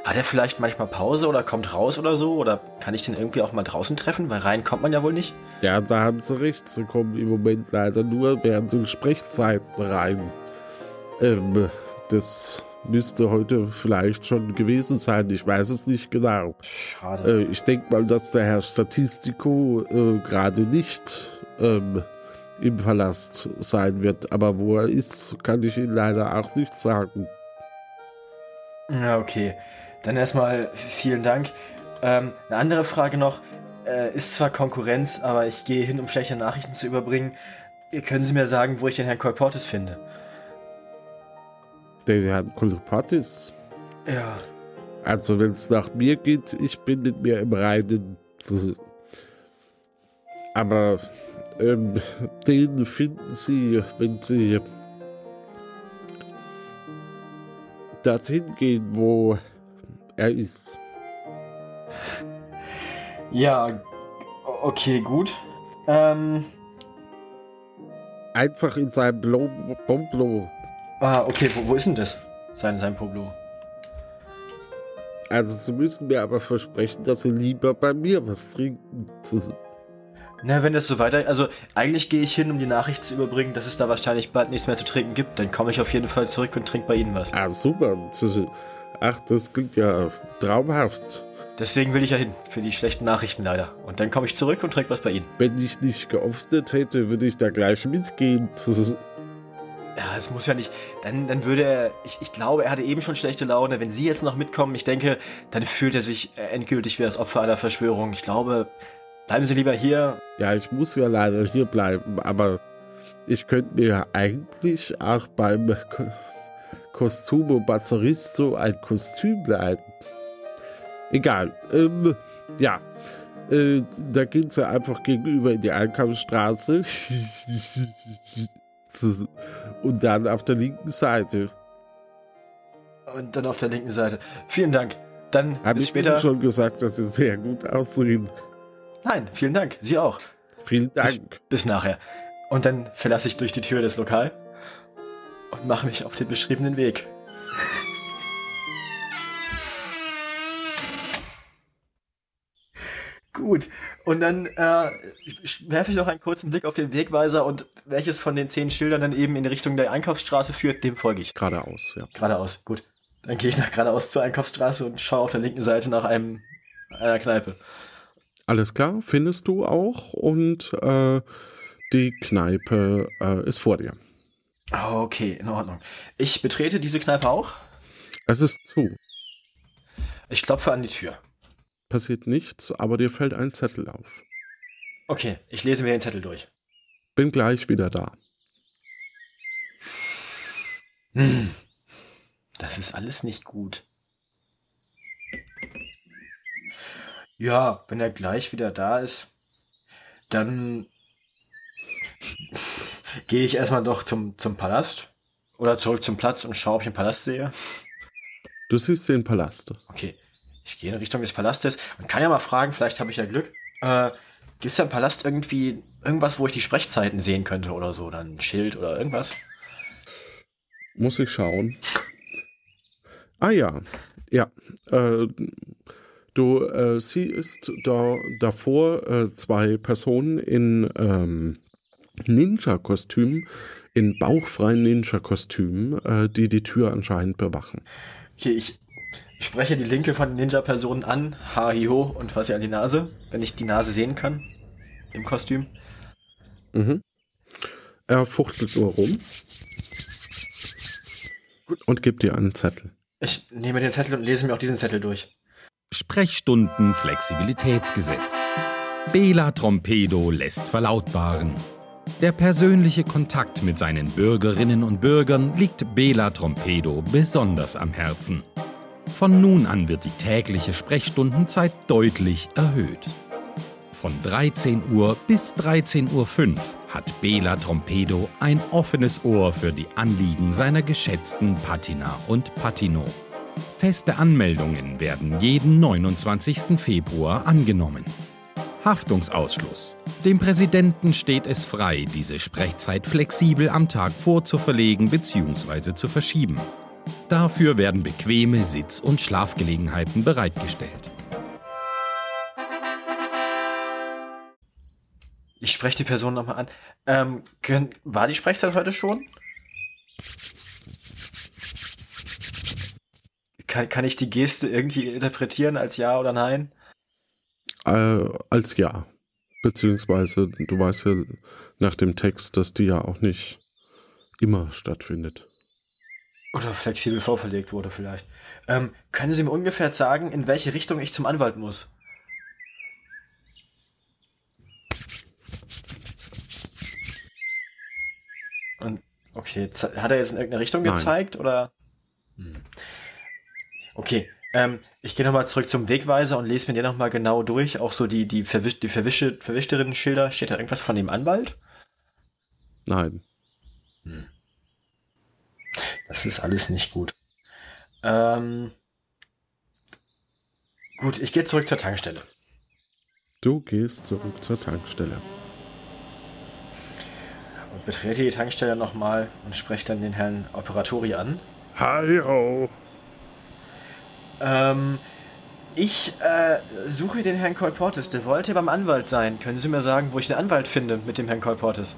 Hat er vielleicht manchmal Pause oder kommt raus oder so? Oder kann ich den irgendwie auch mal draußen treffen? Weil rein kommt man ja wohl nicht. ja, da haben Sie recht. Sie kommen im Moment leider nur während den Sprechzeiten rein. Ähm, das müsste heute vielleicht schon gewesen sein. Ich weiß es nicht genau. Schade. Äh, ich denke mal, dass der Herr Statistiko äh, gerade nicht ähm, im Palast sein wird. Aber wo er ist, kann ich Ihnen leider auch nicht sagen. Ja, okay. Dann erstmal vielen Dank. Ähm, eine andere Frage noch. Äh, ist zwar Konkurrenz, aber ich gehe hin, um schlechte Nachrichten zu überbringen. Können Sie mir sagen, wo ich den Herrn Kolportis finde? Der Herr Kolopatis. Ja. Also, wenn es nach mir geht, ich bin mit mir im Reinen. Aber ähm, den finden Sie, wenn Sie dorthin gehen, wo er ist. Ja, okay, gut. Ähm, Einfach in seinem Blo Bomblo. ah, okay, wo, wo ist denn das? Sein, sein Poblo. Also, Sie müssen mir aber versprechen, dass Sie lieber bei mir was trinken. Na, wenn das so weiter... Also, eigentlich gehe ich hin, um die Nachricht zu überbringen, dass es da wahrscheinlich bald nichts mehr zu trinken gibt. Dann komme ich auf jeden Fall zurück und trinke bei Ihnen was. Ah, super. Ach, das klingt ja traumhaft. Deswegen will ich ja hin. Für die schlechten Nachrichten leider. Und dann komme ich zurück und trinke was bei Ihnen. Wenn ich nicht geöffnet hätte, würde ich da gleich mitgehen. Ja, es muss ja nicht. Dann, dann würde er. Ich, ich glaube, er hatte eben schon schlechte Laune. Wenn Sie jetzt noch mitkommen, ich denke, dann fühlt er sich endgültig wie das Opfer einer Verschwörung. Ich glaube, bleiben Sie lieber hier. Ja, ich muss ja leider hier bleiben, aber ich könnte mir eigentlich auch beim Costumo Bazzaristo ein Kostüm leiten. Egal. Ähm, ja. Äh, da gehen sie einfach gegenüber in die Einkaufsstraße. Und dann auf der linken Seite. Und dann auf der linken Seite. Vielen Dank. Dann Habe bis ich später. Ihnen schon gesagt, dass Sie sehr gut aussehen. Nein, vielen Dank. Sie auch. Vielen Bis, Dank. bis nachher. Und dann verlasse ich durch die Tür das Lokal und mache mich auf den beschriebenen Weg. Gut, und dann äh, werfe ich noch einen kurzen Blick auf den Wegweiser und welches von den zehn Schildern dann eben in Richtung der Einkaufsstraße führt, dem folge ich. Geradeaus, ja. Geradeaus, gut. Dann gehe ich nach geradeaus zur Einkaufsstraße und schaue auf der linken Seite nach einem einer Kneipe. Alles klar, findest du auch. Und äh, die Kneipe äh, ist vor dir. Okay, in Ordnung. Ich betrete diese Kneipe auch. Es ist zu. Ich klopfe an die Tür. Passiert nichts, aber dir fällt ein Zettel auf. Okay, ich lese mir den Zettel durch. Bin gleich wieder da. Hm. Das ist alles nicht gut. Ja, wenn er gleich wieder da ist, dann gehe ich erstmal doch zum, zum Palast oder zurück zum Platz und schaue, ob ich den Palast sehe. Du siehst den Palast. Okay, ich gehe in Richtung des Palastes und kann ja mal fragen, vielleicht habe ich ja Glück. Äh, Gibt es da im Palast irgendwie irgendwas, wo ich die Sprechzeiten sehen könnte oder so? Oder ein Schild oder irgendwas? Muss ich schauen. Ah ja, ja. Äh, du äh, siehst da davor äh, zwei Personen in ähm, Ninja-Kostümen, in bauchfreien Ninja-Kostümen, äh, die die Tür anscheinend bewachen. Okay, ich spreche die linke von den Ninja-Personen an, ha, hi, ho und fasse ihr an die Nase, wenn ich die Nase sehen kann. Im Kostüm. Mhm. Er fuchtelt nur rum und gibt dir einen Zettel. Ich nehme den Zettel und lese mir auch diesen Zettel durch. Sprechstunden Flexibilitätsgesetz. Bela Trompedo lässt verlautbaren. Der persönliche Kontakt mit seinen Bürgerinnen und Bürgern liegt Bela Trompedo besonders am Herzen. Von nun an wird die tägliche Sprechstundenzeit deutlich erhöht. Von 13 Uhr bis 13.05 Uhr hat Bela Trompedo ein offenes Ohr für die Anliegen seiner geschätzten Patina und Patino. Feste Anmeldungen werden jeden 29. Februar angenommen. Haftungsausschluss. Dem Präsidenten steht es frei, diese Sprechzeit flexibel am Tag vorzuverlegen bzw. zu verschieben. Dafür werden bequeme Sitz- und Schlafgelegenheiten bereitgestellt. Ich spreche die Person nochmal an. Ähm, können, war die Sprechzeit heute schon? Kann, kann ich die Geste irgendwie interpretieren als Ja oder Nein? Äh, als ja. Beziehungsweise, du weißt ja nach dem Text, dass die ja auch nicht immer stattfindet. Oder flexibel vorverlegt wurde vielleicht. Ähm, können Sie mir ungefähr sagen, in welche Richtung ich zum Anwalt muss? Und okay, hat er jetzt in irgendeine Richtung Nein. gezeigt oder? Hm. Okay, ähm, ich gehe nochmal zurück zum Wegweiser und lese mir den nochmal genau durch. Auch so die, die, verwisch, die verwische, verwischteren Schilder. Steht da irgendwas von dem Anwalt? Nein. Das ist alles nicht gut. Ähm, gut, ich gehe zurück zur Tankstelle. Du gehst zurück zur Tankstelle. Und betrete die Tankstelle nochmal und spreche dann den Herrn Operatori an. Hi-ho. Ähm, ich äh, suche den Herrn Colportis. Der wollte beim Anwalt sein. Können Sie mir sagen, wo ich den Anwalt finde mit dem Herrn Colportis?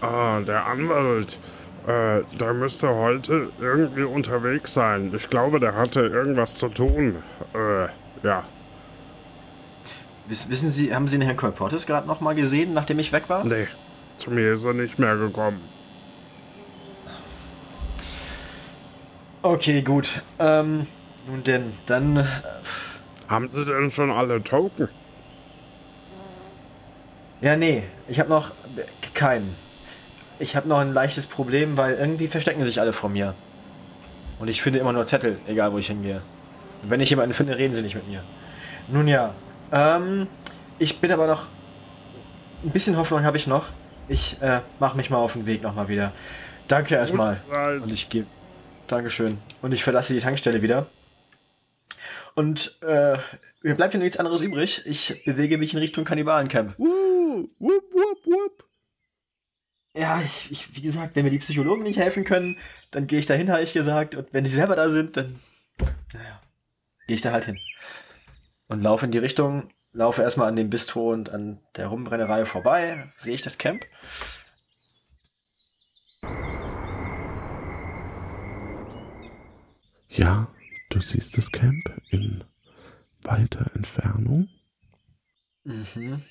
Ah, der Anwalt. Äh, der müsste heute irgendwie unterwegs sein. Ich glaube, der hatte irgendwas zu tun. Äh, ja. Wiss, wissen Sie, haben Sie den Herrn Colportis gerade nochmal gesehen, nachdem ich weg war? Nee, zu mir ist er nicht mehr gekommen. Okay, gut. Ähm, nun denn, dann. Äh, Haben Sie denn schon alle Token? ja, nee, ich habe noch äh, keinen. Ich habe noch ein leichtes Problem, weil irgendwie verstecken sich alle vor mir. Und ich finde immer nur Zettel, egal wo ich hingehe. Und wenn ich jemanden finde, reden sie nicht mit mir. Nun ja, Ähm, ich bin aber noch. Ein bisschen Hoffnung habe ich noch. Ich äh, mache mich mal auf den Weg nochmal wieder. Danke erstmal. Und ich gehe. Dankeschön. Und ich verlasse die Tankstelle wieder. Und äh, mir bleibt ja nichts anderes übrig. Ich bewege mich in Richtung Kannibalencamp. Wuh, wupp, wupp, wupp. Ja, ich, ich, wie gesagt, wenn mir die Psychologen nicht helfen können, dann gehe ich dahin, habe ich gesagt. Und wenn die selber da sind, dann, naja, gehe ich da halt hin. Und laufe in die Richtung, laufe erstmal an dem Bistro und an der Rumbrennerei vorbei. Sehe ich das Camp? Ja, du siehst das Camp in weiter Entfernung. Mhm.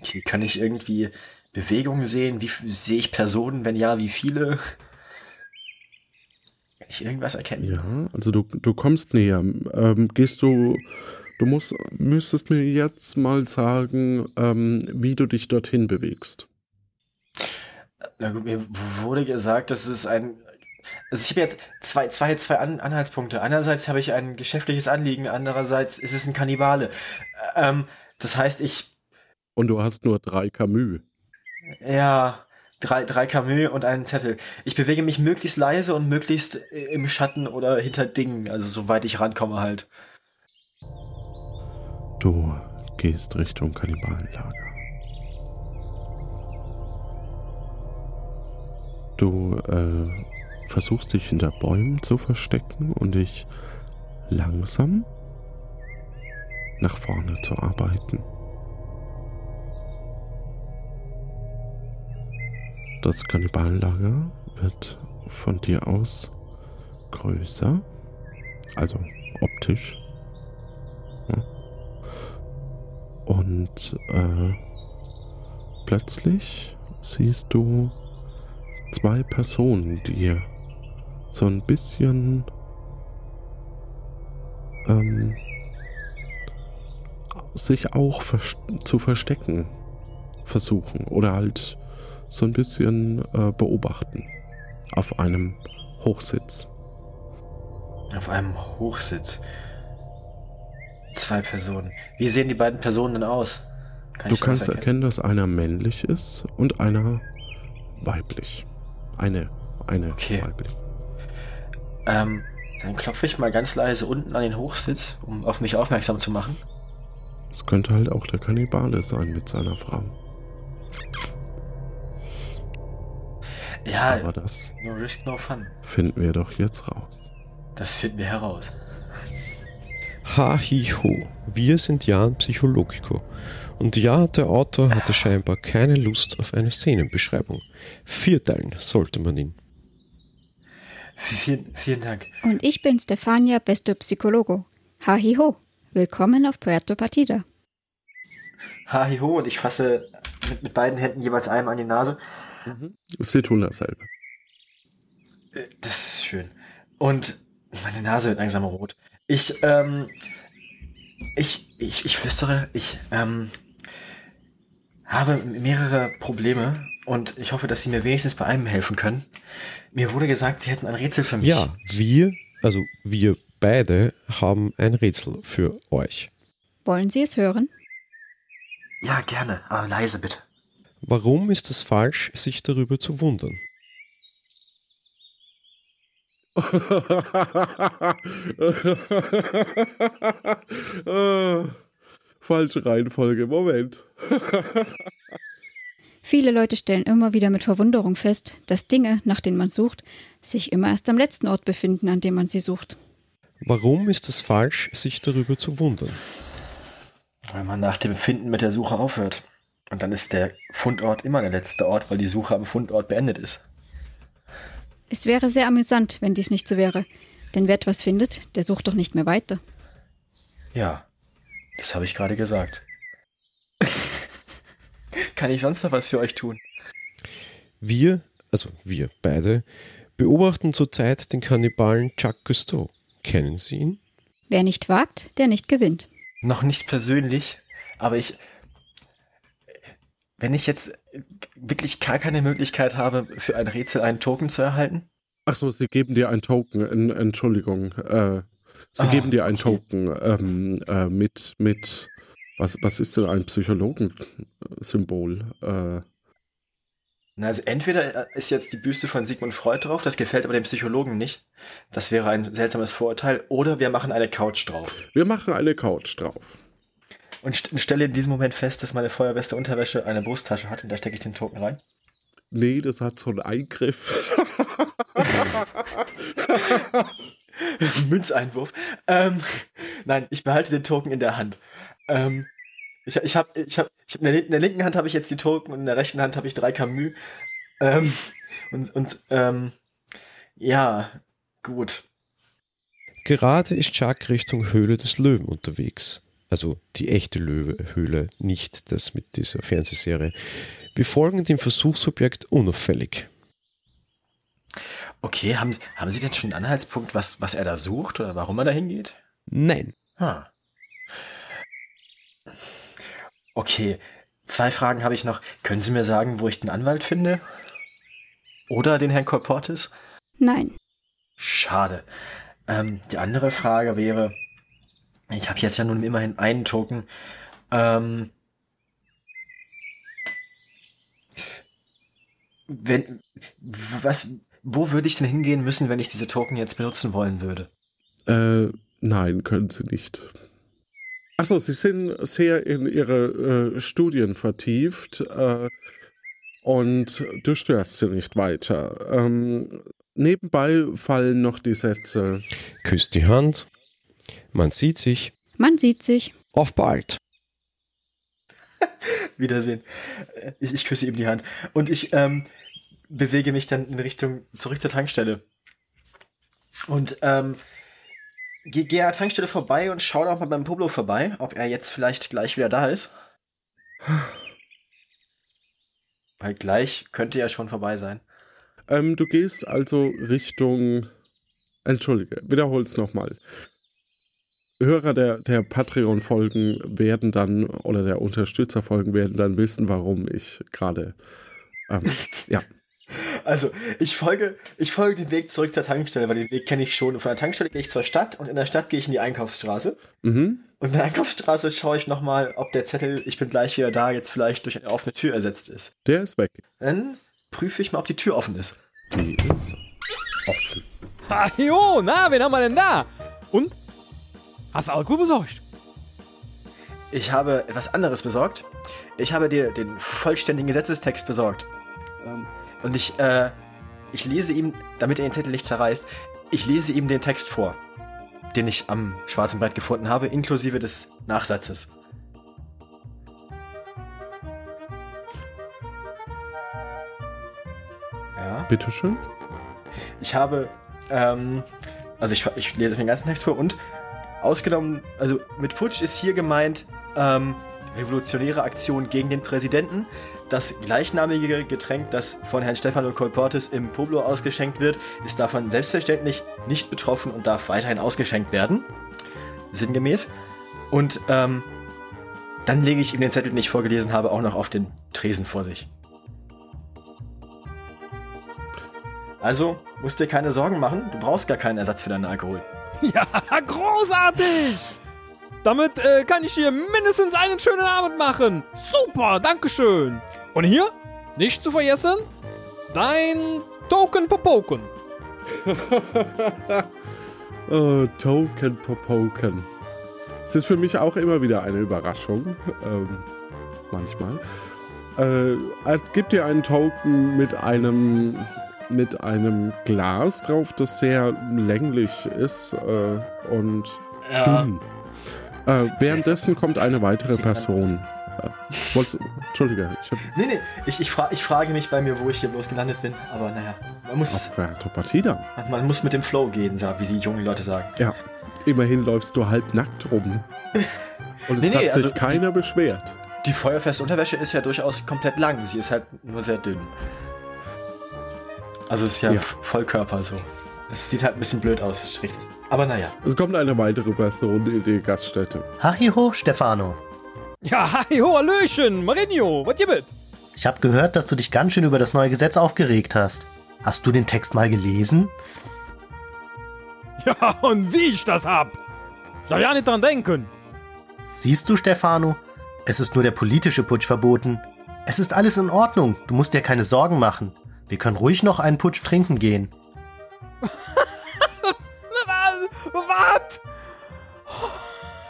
Okay, kann ich irgendwie Bewegungen sehen? Wie sehe ich Personen? Wenn ja, wie viele? Kann ich irgendwas erkennen? Ja, also du, du kommst näher. Ähm, gehst du, du musst, müsstest mir jetzt mal sagen, ähm, wie du dich dorthin bewegst. Na gut, mir wurde gesagt, dass es ein. Also ich habe jetzt zwei, zwei, zwei An Anhaltspunkte. Einerseits habe ich ein geschäftliches Anliegen, andererseits ist es ein Kannibale. Ähm, das heißt, ich, Und du hast nur drei Camus. ja, drei, drei Camus und einen Zettel. Ich bewege mich möglichst leise und möglichst äh, im Schatten oder hinter Dingen, also soweit ich rankomme halt. Du gehst Richtung Kannibalenlager. Du äh, versuchst dich hinter Bäumen zu verstecken und dich langsam nach vorne zu arbeiten. Das Kannibalenlager wird von dir aus größer, also optisch. Und äh, plötzlich siehst du zwei Personen, die so ein bisschen ähm, sich auch vers zu verstecken versuchen oder halt so ein bisschen äh, beobachten auf einem Hochsitz. Auf einem Hochsitz. Zwei Personen. Wie sehen die beiden Personen denn aus? Kann Du kannst erkennen, dass einer männlich ist und einer weiblich. Eine, eine Okay. weiblich. Ähm, dann klopfe ich mal ganz leise unten an den Hochsitz, um auf mich aufmerksam zu machen. Es könnte halt auch der Kannibale sein mit seiner Frau. Ja, Aber das no risk, no fun. finden wir doch jetzt raus. Das finden wir heraus. Ha, hi, ho. Wir sind Jan Psychologico. Und ja, der Autor hatte scheinbar keine Lust auf eine Szenenbeschreibung. Vierteilen sollte man ihn. Vielen, vielen Dank. Und ich bin Stefania Besto Psychologo. Hi ho. Willkommen auf Puerto Partida. Hi ho, und ich fasse mit, mit beiden Händen jeweils einem an die Nase. Sie tun dasselbe. Äh, Das ist schön. Und meine Nase wird langsam rot. Ich, ähm, ich, ich, ich flüstere, ich, ähm, habe mehrere Probleme und ich hoffe, dass Sie mir wenigstens bei einem helfen können. Mir wurde gesagt, Sie hätten ein Rätsel für mich. Ja, wir, also wir beide haben ein Rätsel für euch. Wollen Sie es hören? Ja, gerne, aber leise bitte. Warum ist es falsch, sich darüber zu wundern? Falsche Reihenfolge, Moment. Viele Leute stellen immer wieder mit Verwunderung fest, dass Dinge, nach denen man sucht, sich immer erst am letzten Ort befinden, an dem man sie sucht. Warum ist es falsch, sich darüber zu wundern? Weil man nach dem Finden mit der Suche aufhört. Und dann ist der Fundort immer der letzte Ort, weil die Suche am Fundort beendet ist. Es wäre sehr amüsant, wenn dies nicht so wäre. Denn wer etwas findet, der sucht doch nicht mehr weiter. Ja, das habe ich gerade gesagt. Kann ich sonst noch was für euch tun? Wir, also wir beide, beobachten zurzeit den Kannibalen Jacques Cousteau. Kennen Sie ihn? Wer nicht wagt, der nicht gewinnt. Noch nicht persönlich, aber ich. Wenn ich jetzt wirklich gar keine Möglichkeit habe, für ein Rätsel einen Token zu erhalten, Achso, sie geben dir ein Token. En, Entschuldigung. Äh, sie Ah, geben dir ein okay. Token ähm, äh, mit, mit Was, was ist denn ein Psychologensymbol? Äh, Na, also entweder ist jetzt die Büste von Sigmund Freud drauf, das gefällt aber dem Psychologen nicht. Das wäre ein seltsames Vorurteil. Oder wir machen eine Couch drauf. wir machen eine Couch drauf. Und st stelle in diesem Moment fest, dass meine feuerbeste Unterwäsche eine Brusttasche hat und da stecke ich den Token rein. Nee, das hat so einen Eingriff. Münzeinwurf. Ähm, nein, ich behalte den Token in der Hand. Ähm, ich ich habe ich hab, ich hab in, der, in der linken Hand habe ich jetzt die Token und in der rechten Hand habe ich drei Camus. Ähm, und und ähm, ja, gut. Gerade ist Chuck Richtung Höhle des Löwen unterwegs. Also die echte Löwe-Höhle, nicht das mit dieser Fernsehserie. Wir folgen dem Versuchsobjekt unauffällig. Okay, haben, Sie- haben Sie denn schon einen Anhaltspunkt, was, was er da sucht oder warum er da hingeht? Nein. Ah. Okay, zwei Fragen habe ich noch. Können Sie mir sagen, wo ich den Anwalt finde? Oder den Herrn Kolportis? Nein. Schade. Ähm, die andere Frage wäre, ich habe jetzt ja nun immerhin einen Token. Ähm, wenn, was, wo würde ich denn hingehen müssen, wenn ich diese Token jetzt benutzen wollen würde? Äh, nein, können Sie nicht. Achso, Sie sind sehr in Ihre äh, Studien vertieft äh, und du störst sie nicht weiter. Ähm, nebenbei fallen noch die Sätze. Küsst die Hand. Man sieht sich. Man sieht sich. Auf bald. Wiedersehen. Ich, ich küsse ihm die Hand. Und ich ähm, bewege mich dann in Richtung zurück zur Tankstelle. Und ähm, gehe geh an der Tankstelle vorbei und schaue auch mal beim Pablo vorbei, ob er jetzt vielleicht gleich wieder da ist. Weil gleich könnte ja schon vorbei sein. Ähm, du gehst also Richtung. Entschuldige, wiederhol's nochmal. Hörer der, der Patreon-Folgen werden dann, oder der Unterstützer-Folgen werden dann wissen, warum ich gerade. Ähm, ja. Also, ich folge, ich folge den Weg zurück zur Tankstelle, weil den Weg kenne ich schon. Von der Tankstelle gehe ich zur Stadt und in der Stadt gehe ich in die Einkaufsstraße. Mhm. Und in der Einkaufsstraße schaue ich nochmal, ob der Zettel, ich bin gleich wieder da, jetzt vielleicht durch eine offene Tür ersetzt ist. Der ist weg. Dann prüfe ich mal, ob die Tür offen ist. Die ist offen. Ah, jo, na, wen haben wir denn da? Und? Hast du Alkohol besorgt? Ich habe etwas anderes besorgt. Ich habe dir den vollständigen Gesetzestext besorgt. Und ich, äh, ich lese ihm, damit er den Zettel nicht zerreißt, ich lese ihm den Text vor, den ich am schwarzen Brett gefunden habe, inklusive des Nachsatzes. Ja. Bitteschön. Ich habe, ähm, also ich, ich lese den ganzen Text vor und ausgenommen, also mit Putsch ist hier gemeint, ähm, revolutionäre Aktion gegen den Präsidenten. Das gleichnamige Getränk, das von Herrn Stefano Colportis im Pueblo ausgeschenkt wird, ist davon selbstverständlich nicht betroffen und darf weiterhin ausgeschenkt werden. Sinngemäß. Und ähm, dann lege ich ihm den Zettel, den ich vorgelesen habe, auch noch auf den Tresen vor sich. Also musst dir keine Sorgen machen, du brauchst gar keinen Ersatz für deinen Alkohol. Ja, großartig! Damit äh, kann ich hier mindestens einen schönen Abend machen. Super, Dankeschön. Und hier, nicht zu vergessen, dein Token Popoken. oh, Token Popoken. Es ist für mich auch immer wieder eine Überraschung. Ähm, manchmal. Äh, gibt dir einen Token mit einem mit einem Glas drauf, das sehr länglich ist äh, und Ja. dünn. Äh, währenddessen kommt eine weitere Person. Wolltest, Entschuldige, ich habe Nee, nee, ich, ich, fra ich frage mich bei mir, wo ich hier bloß gelandet bin, aber naja, man muss, Partie dann. man, man muss mit dem Flow gehen, wie sie jungen Leute sagen. Ja, immerhin läufst du halb nackt rum. Und es Nee, nee, hat sich also- keiner beschwert. Die feuerfeste Unterwäsche ist ja durchaus komplett lang, sie ist halt nur sehr dünn. Also es ist ja, Ja. Vollkörper so. Es sieht halt ein bisschen blöd aus, ist richtig. Aber naja. Es kommt eine weitere Person in die Gaststätte. Hachiho, Stefano. Ja, hi, ho, Hallöchen, Marinho, was gibt? Ich habe gehört, dass du dich ganz schön über das neue Gesetz aufgeregt hast. Hast du den Text mal gelesen? Ja, und wie ich das hab. Darf ja nicht dran denken. Siehst du, Stefano, Es ist nur der politische Putsch verboten. Es ist alles in Ordnung. Du musst dir keine Sorgen machen. Wir können ruhig noch einen Putsch trinken gehen. Was? Was?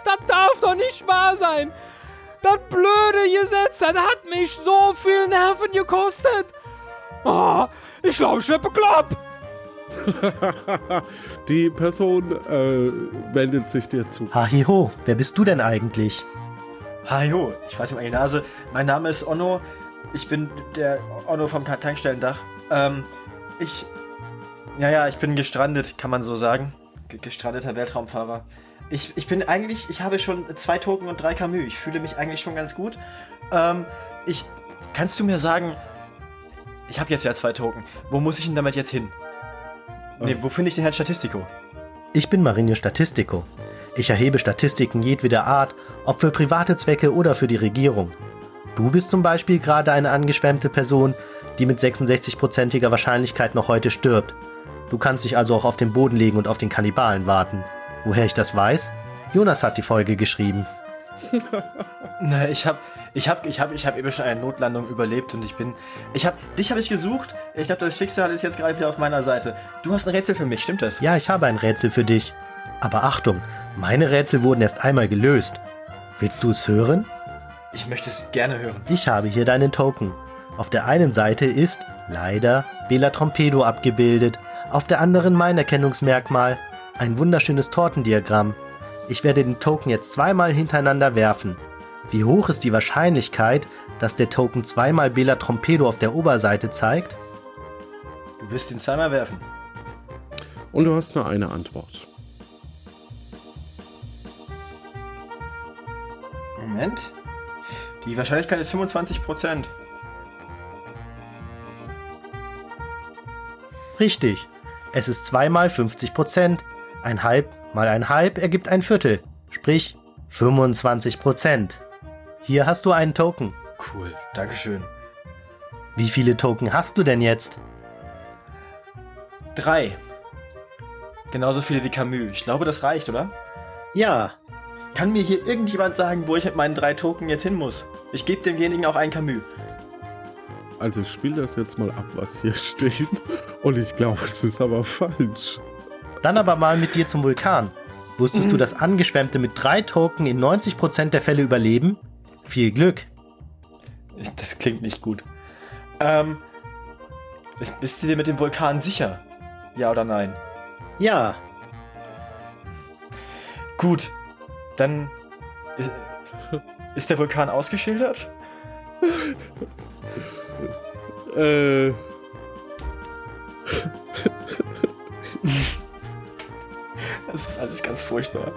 Das darf doch nicht wahr sein. Das blöde Gesetz, das hat mich so viel Nerven gekostet. Oh, ich glaube, ich werde bekloppt. Die Person äh, wendet sich dir zu. Hahiho, wer bist du denn eigentlich? Hajo, ich weiß nicht meine Nase. Mein Name ist Onno. Ich bin der Onno vom Tankstellendach. Ähm, ich. Ja, ja, ich bin gestrandet, kann man so sagen. Ge gestrandeter Weltraumfahrer. Ich, ich bin eigentlich, ich habe schon zwei Token und drei Camus. Ich fühle mich eigentlich schon ganz gut. Ähm, ich. Kannst du mir sagen, ich habe jetzt ja zwei Token. Wo muss ich denn damit jetzt hin? Nee, wo finde ich den Herrn Statistico? Ich bin Marinho Statistico. Ich erhebe Statistiken jedweder Art, ob für private Zwecke oder für die Regierung. Du bist zum Beispiel gerade eine angeschwemmte Person, die mit 66%iger Wahrscheinlichkeit noch heute stirbt. Du kannst dich also auch auf den Boden legen und auf den Kannibalen warten. Woher ich das weiß? Jonas hat die Folge geschrieben. Na, ich hab, ich hab, ich hab, ich hab eben schon eine Notlandung überlebt und ich bin, ich hab, dich habe ich gesucht. Ich glaube, das Schicksal ist jetzt gerade wieder auf meiner Seite. Du hast ein Rätsel für mich, stimmt das? Ja, ich habe ein Rätsel für dich. Aber Achtung, meine Rätsel wurden erst einmal gelöst. Willst du es hören? Ich möchte es gerne hören. Ich habe hier deinen Token. Auf der einen Seite ist, leider, Bela Trompedo abgebildet, auf der anderen mein Erkennungsmerkmal, ein wunderschönes Tortendiagramm. Ich werde den Token jetzt zweimal hintereinander werfen. Wie hoch ist die Wahrscheinlichkeit, dass der Token zweimal Bela Trompedo auf der Oberseite zeigt? Du wirst ihn zweimal werfen. Und du hast nur eine Antwort. Moment. Die Wahrscheinlichkeit ist 25%. Richtig. Es ist zweimal 50 Prozent. Ein Halb mal ein Halb ergibt ein Viertel. Sprich 25 Prozent. Hier hast du einen Token. Cool, Dankeschön. Wie viele Token hast du denn jetzt? Drei. Genauso viele wie Camus. Ich glaube, das reicht, oder? Ja. Kann mir hier irgendjemand sagen, wo ich mit meinen drei Token jetzt hin muss? Ich gebe demjenigen auch ein Camus. Also ich spiele das jetzt mal ab, was hier steht. Und ich glaube, es ist aber falsch. Dann aber mal mit dir zum Vulkan. Wusstest du, dass Angeschwemmte mit drei Token in 90% der Fälle überleben? Viel Glück. Das klingt nicht gut. Ähm. Bist, du dir mit dem Vulkan sicher? Ja oder nein? Ja. Gut. Dann. Ist, ist der Vulkan ausgeschildert? Äh. Das ist alles ganz furchtbar.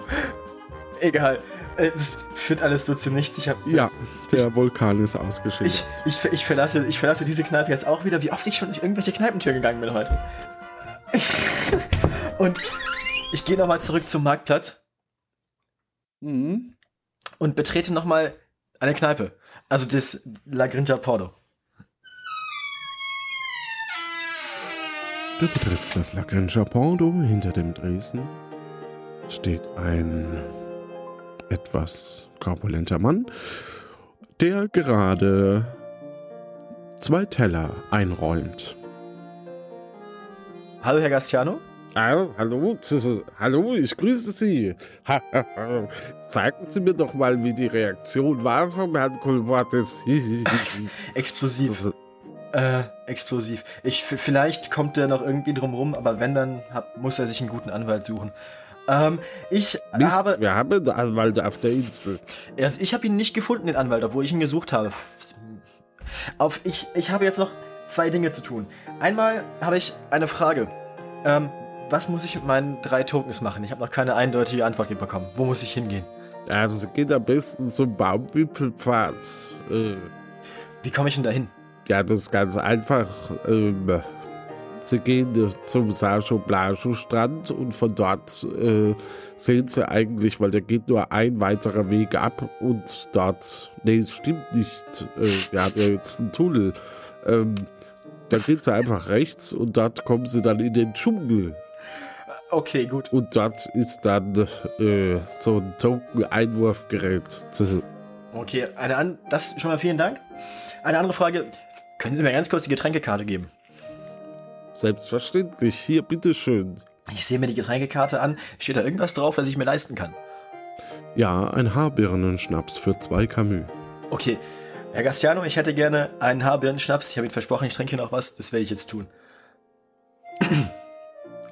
Egal. Äh, Das führt alles nur zu nichts. Ich hab, Ja, der Vulkan ist ausgeschildert. ich, ich, ich, verlasse, ich verlasse diese Kneipe jetzt auch wieder, wie oft ich schon durch irgendwelche Kneipentüren gegangen bin heute. Und ich gehe nochmal zurück zum Marktplatz Mhm. und betrete nochmal eine Kneipe. Also das La Grinja Porto. Du betrittst das Lagrange Pondo. Hinter dem Dresden steht ein etwas korpulenter Mann, der gerade zwei Teller einräumt. Hallo, Herr Gastiano? Ah, hallo, hallo, ich grüße Sie. Sagen Sie mir doch mal, wie die Reaktion war vom Herrn Kulmatis. Explosiv. Äh, explosiv. Ich, vielleicht kommt er noch irgendwie drum rum, aber wenn, dann hab, muss er sich einen guten Anwalt suchen. Ähm, ich Mist, habe. wir haben einen Anwalt auf der Insel. Also ich habe ihn nicht gefunden, den Anwalt, obwohl ich ihn gesucht habe. Auf, ich, ich habe jetzt noch zwei Dinge zu tun. Einmal habe ich eine Frage. Ähm, was muss ich mit meinen drei Tokens machen? Ich habe noch keine eindeutige Antwort bekommen. Wo muss ich hingehen? Also geht am besten zum Baumwipfelpfad. Äh, Wie komme ich denn dahin? ja, das ist ganz einfach. Ähm, Sie gehen zum Sacho Blascho Strand und von dort äh, sehen Sie eigentlich, weil da geht nur ein weiterer Weg ab und dort, nee, es stimmt nicht. Äh, wir haben ja jetzt einen Tunnel. Ähm, da geht Sie einfach rechts und dort kommen Sie dann in den Dschungel. Okay, gut. Und dort ist dann äh, so ein Token-Einwurfgerät. Okay, eine an das schon mal vielen Dank. Eine andere Frage. Können Sie mir ganz kurz die Getränkekarte geben? Selbstverständlich. Hier, bitteschön. Ich sehe mir die Getränkekarte an. Steht da irgendwas drauf, was ich mir leisten kann? Ja, ein Haarbirnenschnaps für zwei Camus. Okay. Herr Gastiano, ich hätte gerne einen Haarbirnenschnaps. Ich habe Ihnen versprochen, ich trinke noch was. Das werde ich jetzt tun.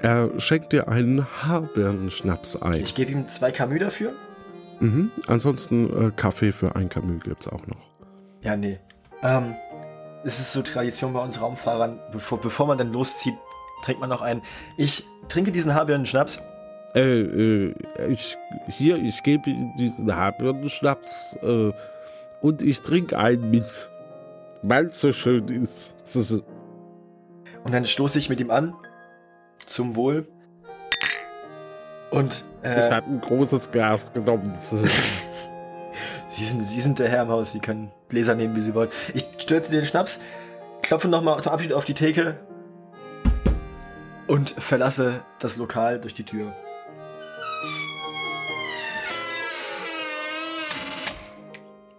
Er schenkt dir einen Haarbirnenschnaps ein. Ich gebe ihm zwei Camus dafür. Mhm. Ansonsten äh, Kaffee für ein Camus gibt's auch noch. Ja, nee. Ähm, es ist so Tradition bei uns Raumfahrern, bevor, bevor man dann loszieht, trinkt man noch einen. Ich trinke diesen Haarbirnenschnaps. Äh, äh, ich, hier, ich gebe diesen Haarbirnenschnaps äh, und ich trinke einen mit, weil es so schön ist. Und dann stoße ich mit ihm an. Zum Wohl. Und äh, ich habe ein großes Glas genommen. Sie sind, Sie sind der Herr im Haus, Sie können Gläser nehmen, wie Sie wollen. Ich stürze den Schnaps, klopfe nochmal zum Abschied auf die Theke und verlasse das Lokal durch die Tür.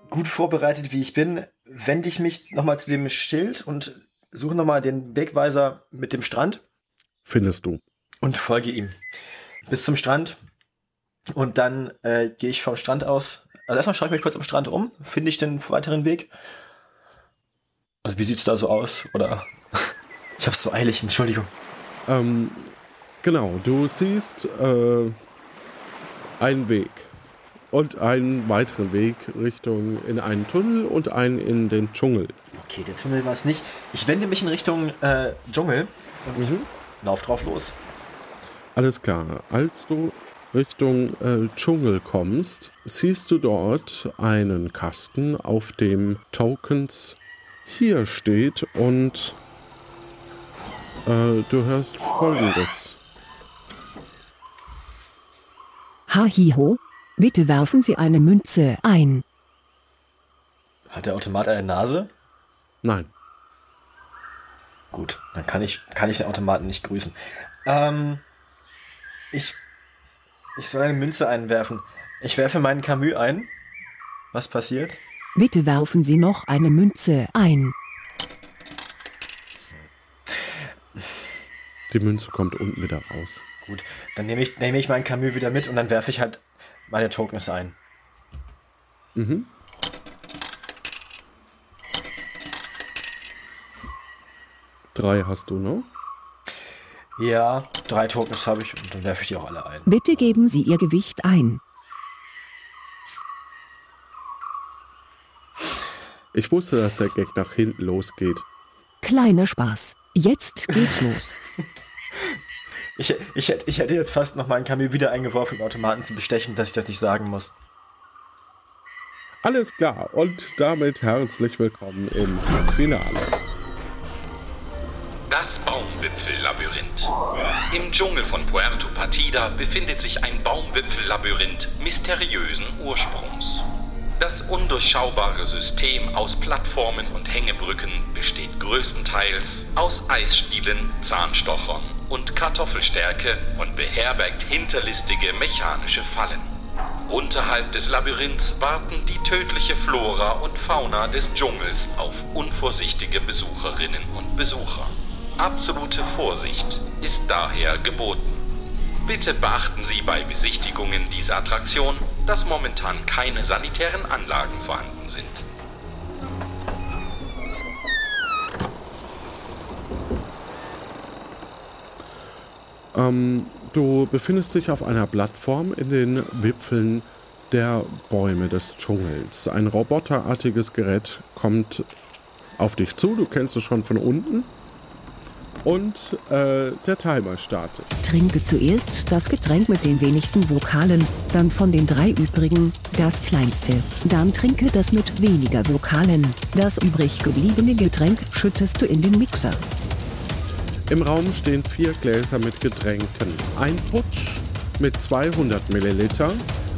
Gut vorbereitet, wie ich bin, wende ich mich nochmal zu dem Schild und suche nochmal den Wegweiser mit dem Strand. Findest du. Und folge ihm. Bis zum Strand. Und dann äh, gehe ich vom Strand aus. Also erstmal schaue ich mich kurz am Strand um. Finde ich den weiteren Weg? Also wie sieht's da so aus? Oder ich hab's so eilig, Entschuldigung. Ähm, genau, du siehst äh, einen Weg und einen weiteren Weg Richtung in einen Tunnel und einen in den Dschungel. Okay, der Tunnel war es nicht. Ich wende mich in Richtung äh, Dschungel und Mhm. lauf drauf los. Alles klar. Als du Richtung äh, Dschungel kommst, siehst du dort einen Kasten, auf dem Tokens hier steht und äh, du hörst folgendes. Hahiho, bitte werfen Sie eine Münze ein. Hat der Automat eine Nase? Nein. Gut, dann kann ich, kann ich den Automaten nicht grüßen. Ähm, ich, ich soll eine Münze einwerfen. Ich werfe meinen Camus ein. Was passiert? Bitte werfen Sie noch eine Münze ein. Die Münze kommt unten wieder raus. Gut, dann nehme ich, nehme ich meinen Camus wieder mit und dann werfe ich halt meine Tokens ein. Mhm. Drei hast du noch. Ja, drei Tokens habe ich und dann werfe ich die auch alle ein. Bitte geben Sie Ihr Gewicht ein. Ich wusste, dass der Gag nach hinten losgeht. Kleiner Spaß. Jetzt geht's los. Ich, ich, hätte- ich hätte jetzt fast noch meinen Camus wieder eingeworfen, den Automaten zu bestechen, dass ich das nicht sagen muss. Alles klar und damit herzlich willkommen im Finale. Das Baumwipfellabyrinth. Im Dschungel von Puerto Partida befindet sich ein Baumwipfellabyrinth mysteriösen Ursprungs. Das undurchschaubare System aus Plattformen und Hängebrücken besteht größtenteils aus Eisstielen, Zahnstochern und Kartoffelstärke und beherbergt hinterlistige mechanische Fallen. Unterhalb des Labyrinths warten die tödliche Flora und Fauna des Dschungels auf unvorsichtige Besucherinnen und Besucher. Absolute Vorsicht ist daher geboten. Bitte beachten Sie bei Besichtigungen dieser Attraktion, dass momentan keine sanitären Anlagen vorhanden sind. Ähm, du befindest dich auf einer Plattform in den Wipfeln der Bäume des Dschungels. Ein roboterartiges Gerät kommt auf dich zu, du kennst es schon von unten. Und äh, der Timer startet. Trinke zuerst das Getränk mit den wenigsten Vokalen, dann von den drei übrigen das kleinste. Dann trinke das mit weniger Vokalen. Das übrig gebliebene Getränk schüttest du in den Mixer. Im Raum stehen vier Gläser mit Getränken. Ein Putsch mit 200 Milliliter,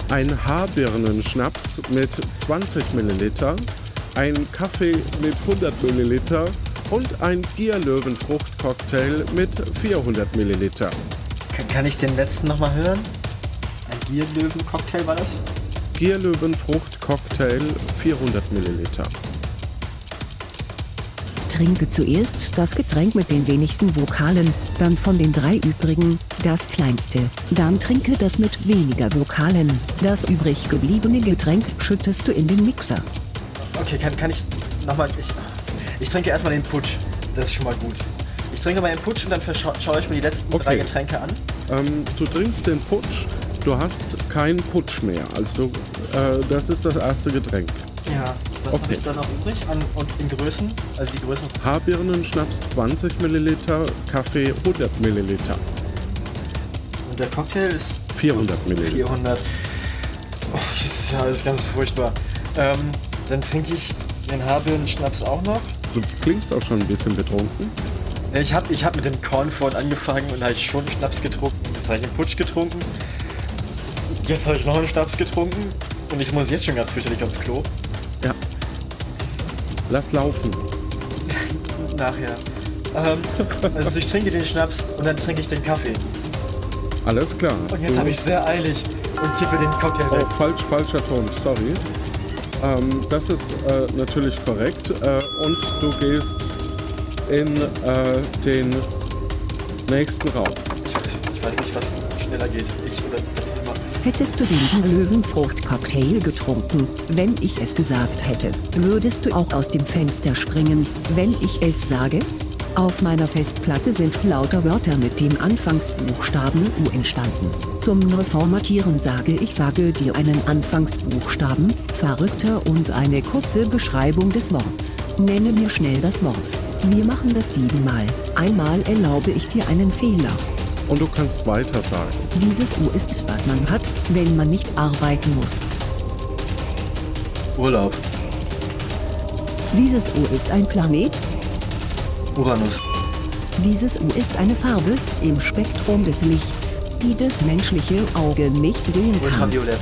ein Haarbirnenschnaps mit 20 Milliliter, ein Kaffee mit 100 Milliliter und ein Gierlöwenfrucht-Cocktail mit 400 Milliliter. Kann, kann ich den letzten nochmal hören? Ein Gierlöwen-Cocktail war das? Gierlöwenfrucht-Cocktail 400 Milliliter. Trinke zuerst das Getränk mit den wenigsten Vokalen, dann von den drei übrigen das kleinste. Dann trinke das mit weniger Vokalen. Das übrig gebliebene Getränk schüttest du in den Mixer. Okay, kann, kann ich nochmal. Ich, ich trinke erstmal den Putsch. Das ist schon mal gut. Ich trinke mal den Putsch und dann scha schaue ich mir die letzten Okay. drei Getränke an. Ähm, du trinkst den Putsch, du hast keinen Putsch mehr. Also du, äh, das ist das erste Getränk. Ja. Was habe ich da noch übrig? An, und in Größen? Also die Größen. Haarbirnenschnaps 20 Milliliter, Kaffee 100 Milliliter. Und der Cocktail ist 400 Milliliter. 400. Oh, das ist ja alles ganz furchtbar. Ähm, dann trinke ich den Haarbirnen-Schnaps auch noch. Du klingst auch schon ein bisschen betrunken. Ich habe ich hab mit dem Cornford angefangen und halt schon Schnaps getrunken. Jetzt habe ich einen Putsch getrunken. Jetzt habe ich noch einen Schnaps getrunken. Und ich muss jetzt schon ganz fürchterlich aufs Klo. Ja. Lass laufen. Nachher. Ähm, also ich trinke den Schnaps und dann trinke ich den Kaffee. Alles klar. Und jetzt habe ich sehr eilig und kippe den Cocktail weg. Oh, falsch, falscher Ton, sorry. Ähm, das ist äh, natürlich korrekt. Äh, und du gehst in äh, den nächsten Raum. Ich weiß nicht, was schneller geht. Ich oder immer. Hättest du den Löwenfrucht-Cocktail getrunken, wenn ich es gesagt hätte, würdest du auch aus dem Fenster springen, wenn ich es sage? Auf meiner Festplatte sind lauter Wörter mit dem Anfangsbuchstaben U entstanden. Zum Neuformatieren sage ich sage dir einen Anfangsbuchstaben, Verrückter und eine kurze Beschreibung des Worts. Nenne mir schnell das Wort. Wir machen das siebenmal. Einmal erlaube ich dir einen Fehler. Und du kannst weiter sagen. Dieses U ist, was man hat, wenn man nicht arbeiten muss. Urlaub. Dieses U ist ein Planet. Uranus. Dieses U ist eine Farbe im Spektrum des Lichts, die das menschliche Auge nicht sehen kann. Ultraviolett.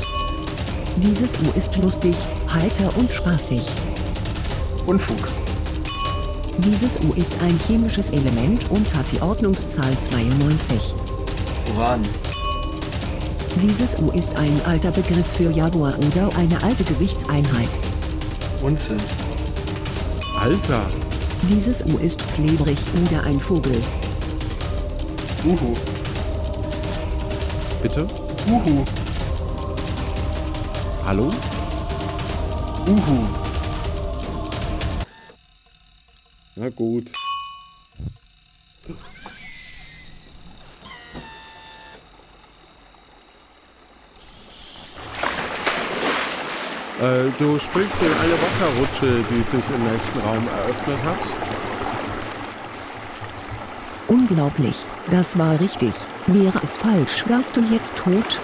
Dieses U ist lustig, heiter und spaßig. Unfug. Dieses U ist ein chemisches Element und hat die Ordnungszahl 92. Uran. Dieses U ist ein alter Begriff für Jaguar oder eine alte Gewichtseinheit. Unze. Alter. Dieses U ist klebrig oder ein Vogel. Uhu. Bitte? Uhu. Hallo? Uhu. Na gut. Äh, du springst in eine Wasserrutsche, die sich im nächsten Raum eröffnet hat. Unglaublich, das war richtig. Wäre es falsch, wärst du jetzt tot?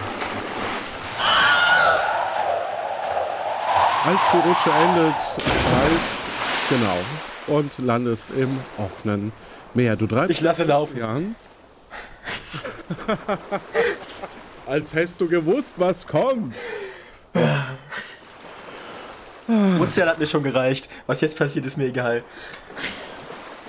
Als die Rutsche endet, kreist genau und landest im offenen Meer. Du treibst Ich lasse laufen. Jan. Als hättest du gewusst, was kommt. Ozean hat mir schon gereicht. Was jetzt passiert, ist mir egal.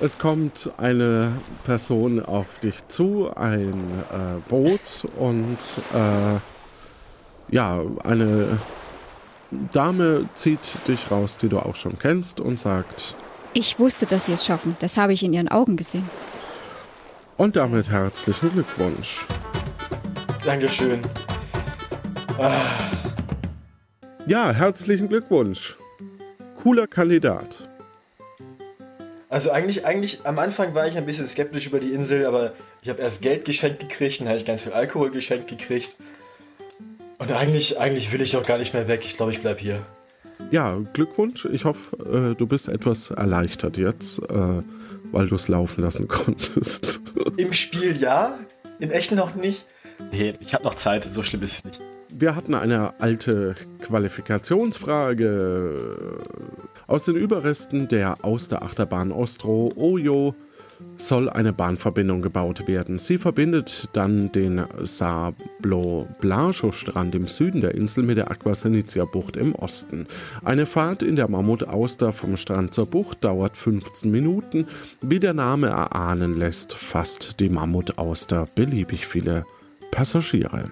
Es kommt eine Person auf dich zu, ein äh, Boot und äh, ja, eine Dame zieht dich raus, die du auch schon kennst und sagt, Ich wusste, dass Sie es schaffen. Das habe ich in Ihren Augen gesehen. und damit herzlichen Glückwunsch. Dankeschön. Ja, herzlichen Glückwunsch. Cooler Kandidat. Also eigentlich, eigentlich, am Anfang war ich ein bisschen skeptisch über die Insel, aber ich habe erst Geld geschenkt gekriegt, dann habe ich ganz viel Alkohol geschenkt gekriegt. Und eigentlich, eigentlich will ich auch gar nicht mehr weg. Ich glaube, ich bleib hier. Ja, Glückwunsch. Ich hoffe, äh, du bist etwas erleichtert jetzt, äh, weil du es laufen lassen konntest. Im Spiel ja, in echt noch nicht. Nee, ich habe noch Zeit, so schlimm ist es nicht. Wir hatten eine alte Qualifikationsfrage. Aus den Überresten der Austerachterbahn Ostro Ojo soll eine Bahnverbindung gebaut werden. Sie verbindet dann den Sablo-Blancho-Strand im Süden der Insel mit der Aquasenitia-Bucht im Osten. Eine Fahrt in der Mammut-Auster vom Strand zur Bucht dauert 15 Minuten. Wie der Name erahnen lässt, fasst die Mammut-Auster beliebig viele Passagiere.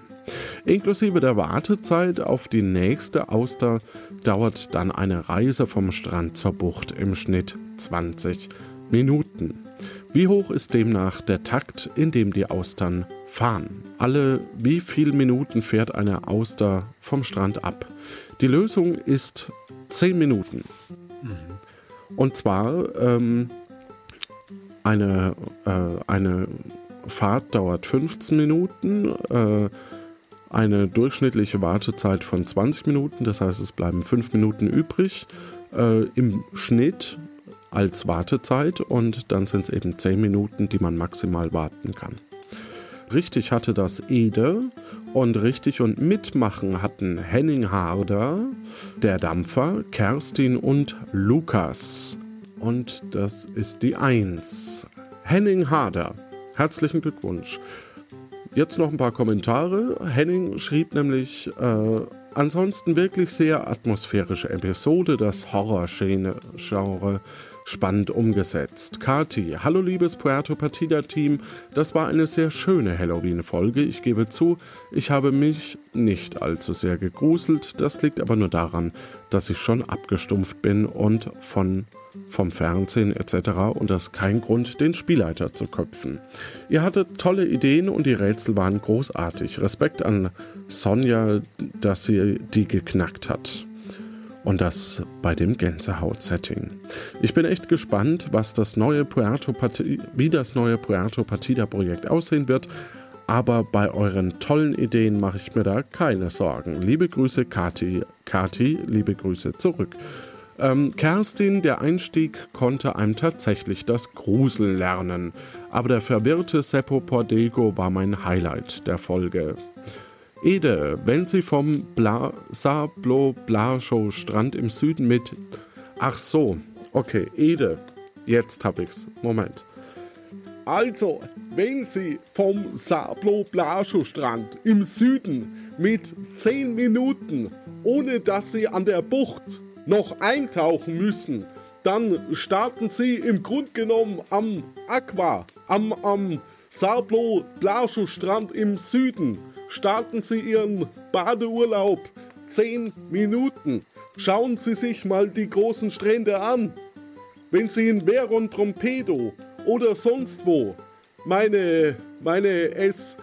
Inklusive der Wartezeit auf die nächste Auster dauert dann eine Reise vom Strand zur Bucht im Schnitt 20 Minuten. Wie hoch ist demnach der Takt, in dem die Austern fahren? Alle wie viele Minuten fährt eine Auster vom Strand ab? Die Lösung ist 10 Minuten. Und zwar ähm, eine, äh, eine Fahrt dauert 15 Minuten, äh, eine durchschnittliche Wartezeit von 20 Minuten, das heißt es bleiben 5 Minuten übrig äh, im Schnitt als Wartezeit und dann sind es eben 10 Minuten, die man maximal warten kann. Richtig hatte das Ede und richtig und mitmachen hatten Henning Harder, der Dampfer, Kerstin und Lukas. Und das ist die Eins. Henning Harder, herzlichen Glückwunsch. Jetzt noch ein paar Kommentare. Henning schrieb nämlich, äh, ansonsten wirklich sehr atmosphärische Episode, das Horror-Genre spannend umgesetzt. Kati, hallo liebes Puerto Partida Team, das war eine sehr schöne Halloween-Folge. Ich gebe zu, ich habe mich nicht allzu sehr gegruselt. Das liegt aber nur daran, dass ich schon abgestumpft bin und von, vom Fernsehen etc. und das kein Grund, den Spielleiter zu köpfen. Ihr hattet tolle Ideen und die Rätsel waren großartig. Respekt an Sonja, dass sie die geknackt hat. Und das bei dem Gänsehaut-Setting. Ich bin echt gespannt, was das neue Puerto wie das neue Puerto Partida-Projekt aussehen wird. Aber bei euren tollen Ideen mache ich mir da keine Sorgen. Liebe Grüße, Kati. Kati, liebe Grüße zurück. Ähm, Kerstin, der Einstieg konnte einem tatsächlich das Gruseln lernen. Aber der verwirrte Seppo Pordego war mein Highlight der Folge. Ede, wenn Sie vom Bla Sablo Blaschow Strand im Süden mit. Ach so, okay, Ede. Jetzt hab ich's. Moment. Also, wenn Sie vom Sablo Blaschow Strand im Süden mit 10 Minuten, ohne dass Sie an der Bucht noch eintauchen müssen, dann starten Sie im Grunde genommen am Aqua, am, am Sablo Blaschow Strand im Süden starten Sie Ihren Badeurlaub 10 Minuten. Schauen Sie sich mal die großen Strände an. Wenn Sie in Veron Trompedo oder sonst wo meine, meine es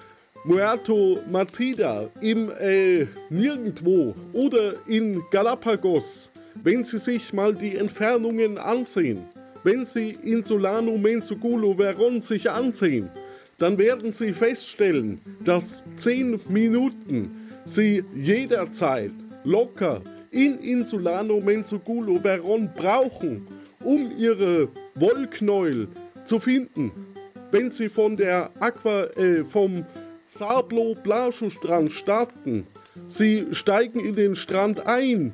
Muerto Matida im äh, Nirgendwo oder in Galapagos, wenn Sie sich mal die Entfernungen ansehen, wenn Sie in Solano, Menzugulo, Veron sich ansehen, dann werden Sie feststellen, dass 10 Minuten Sie jederzeit locker in Insulano, Menzugulo, Veron brauchen, um Ihre Wollknäuel zu finden. Wenn Sie von der Aqua, äh, vom Sablo Blascho Strand starten, Sie steigen in den Strand ein,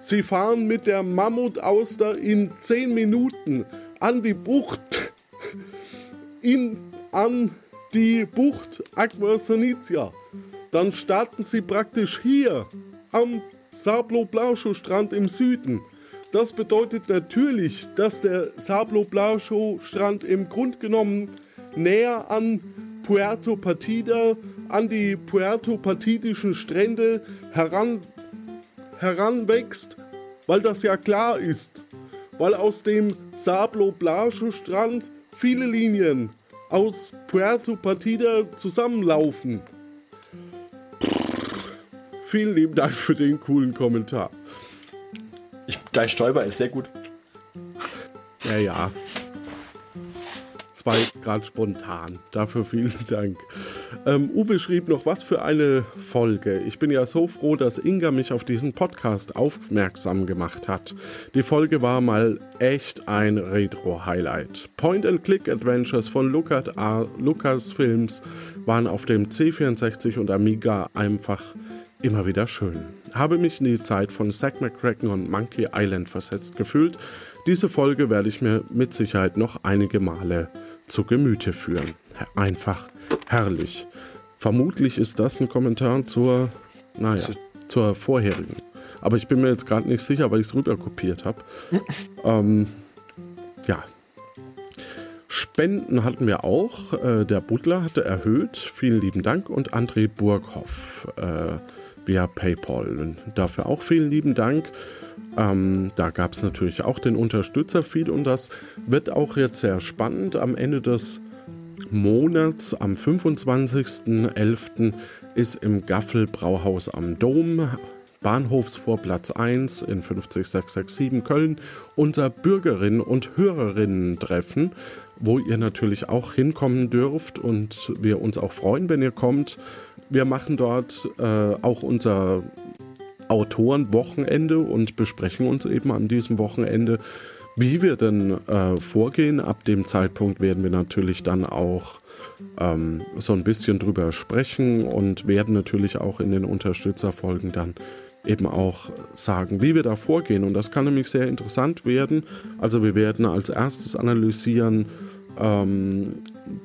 Sie fahren mit der Mammutauster in 10 Minuten an die Bucht, in, an die Bucht Aqua Sanitia. Dann starten sie praktisch hier am Sablo Blascho Strand im Süden. Das bedeutet natürlich, dass der Sablo Blascho Strand im Grunde genommen näher an Puerto Partida, an die Puerto Partidischen Strände heran, heranwächst, weil das ja klar ist. Weil aus dem Sablo Blascho Strand viele Linien aus Puerto Partida zusammenlaufen. Vielen lieben Dank für den coolen Kommentar. Ich gleich stolper ist sehr gut. Ja, ja. Es war gerade spontan. Dafür vielen Dank. Ähm, Uwe schrieb noch, was für eine Folge. Ich bin ja so froh, dass Inga mich auf diesen Podcast aufmerksam gemacht hat. Die Folge war mal echt ein Retro-Highlight. Point-and-Click-Adventures von Lucas, äh, Lucasfilms waren auf dem C64 und Amiga einfach immer wieder schön. Habe mich in die Zeit von Zack McCracken und Monkey Island versetzt gefühlt. Diese Folge werde ich mir mit Sicherheit noch einige Male zu Gemüte führen. Einfach herrlich. Vermutlich ist das ein Kommentar zur, naja, zur vorherigen. Aber ich bin mir jetzt gerade nicht sicher, weil ich es rüber kopiert habe. ähm, ja. Spenden hatten wir auch. Äh, der Butler hatte erhöht. Vielen lieben Dank. Und André Burghoff äh, via PayPal. Und dafür auch vielen lieben Dank. Ähm, da gab es natürlich auch den Unterstützerfeed und das wird auch jetzt sehr spannend. Am Ende des Monats, am 25.11., ist im Gaffel Brauhaus am Dom Bahnhofsvorplatz 1 in 50667 Köln unser Bürgerinnen- und Hörerinnen-Treffen, wo ihr natürlich auch hinkommen dürft und wir uns auch freuen, wenn ihr kommt. Wir machen dort äh, auch unser Autorenwochenende und besprechen uns eben an diesem Wochenende, wie wir denn äh, vorgehen. Ab dem Zeitpunkt werden wir natürlich dann auch ähm, so ein bisschen drüber sprechen und werden natürlich auch in den Unterstützerfolgen dann eben auch sagen, wie wir da vorgehen. Und das kann nämlich sehr interessant werden. Also wir werden als erstes analysieren, ähm,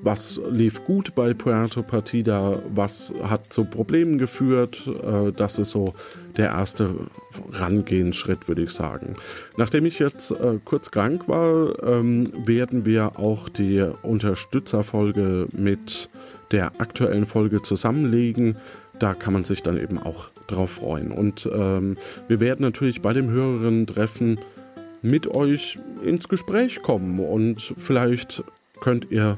was lief gut bei Puerto Partida, was hat zu Problemen geführt. Äh, das ist so der erste Rangehensschritt, würde ich sagen. Nachdem ich jetzt äh, kurz krank war, ähm, werden wir auch die Unterstützerfolge mit der aktuellen Folge zusammenlegen. Da kann man sich dann eben auch drauf freuen. Und ähm, wir werden natürlich bei dem Hörerinnen-Treffen mit euch ins Gespräch kommen und vielleicht könnt ihr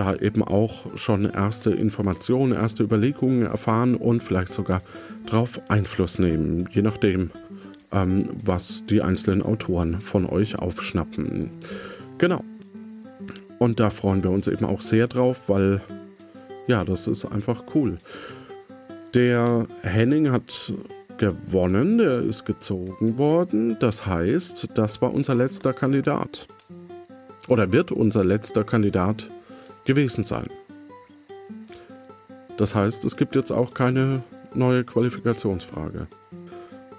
da eben auch schon erste Informationen, erste Überlegungen erfahren und vielleicht sogar darauf Einfluss nehmen, je nachdem, ähm, was die einzelnen Autoren von euch aufschnappen. Genau. Und da freuen wir uns eben auch sehr drauf, weil ja, das ist einfach cool. Der Henning hat gewonnen, der ist gezogen worden. Das heißt, das war unser letzter Kandidat. Oder wird unser letzter Kandidat gewesen sein. Das heißt, es gibt jetzt auch keine neue Qualifikationsfrage.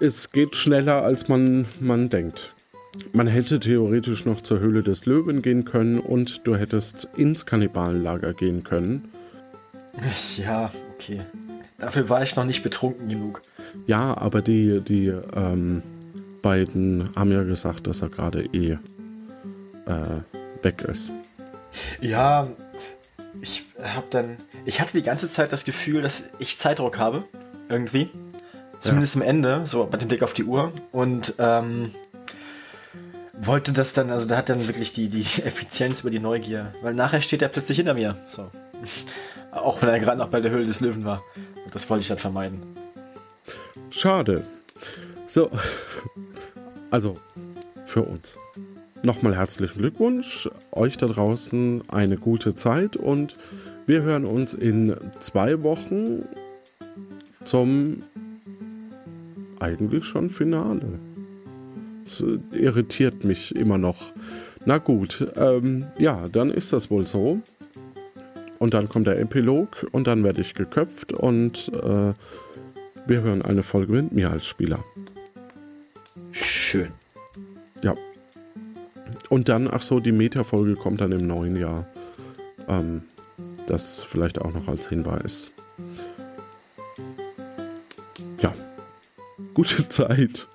Es geht schneller, als man, man denkt. Man hätte theoretisch noch zur Höhle des Löwen gehen können und du hättest ins Kannibalenlager gehen können. Ja, okay. Dafür war ich noch nicht betrunken genug. Ja, aber die, die ähm, beiden haben ja gesagt, dass er gerade eh äh, weg ist. Ja, ich habe dann. Ich hatte die ganze Zeit das Gefühl, dass ich Zeitdruck habe. Irgendwie. Zumindest ja. am Ende, so bei dem Blick auf die Uhr. Und ähm, wollte das dann, also da hat dann wirklich die, die Effizienz über die Neugier. Weil nachher steht er plötzlich hinter mir. So. Auch wenn er gerade noch bei der Höhle des Löwen war. Das wollte ich dann vermeiden. Schade. So. Also, für uns. Nochmal herzlichen Glückwunsch. Euch da draußen eine gute Zeit und wir hören uns in zwei Wochen zum eigentlich schon Finale. Das irritiert mich immer noch. Na gut, ähm, ja, dann ist das wohl so. Und dann kommt der Epilog und dann werde ich geköpft und äh, wir hören eine Folge mit mir als Spieler. Schön. Ja. Und dann, ach so, die Meta-Folge kommt dann im neuen Jahr. Ähm, das vielleicht auch noch als Hinweis. Ja. Gute Zeit.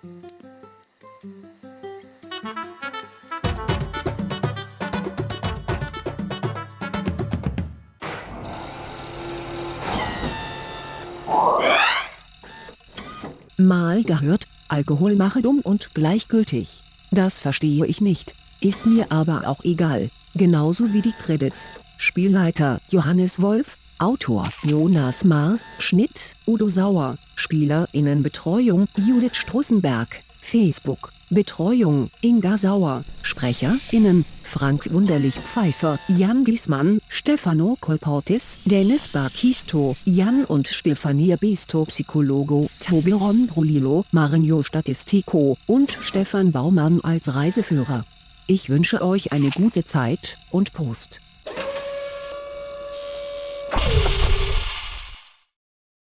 Mal gehört, Alkohol mache dumm und gleichgültig. Das verstehe ich nicht, ist mir aber auch egal, genauso wie die Credits. Spielleiter Johannes Wolf, Autor Jonas Maar, Schnitt Udo Sauer, Spielerinnenbetreuung Judith Strussenberg, Facebook, Betreuung Inga Sauer, SprecherInnen Frank Wunderlich Pfeiffer, Jan Giesmann, Stefano Kolportis, Dennis Barkisto, Jan und Stefania Besto Psychologo, Tobi Rombrulilo, Marinho Statistico und Stefan Baumann als Reiseführer. Ich wünsche euch eine gute Zeit und Post.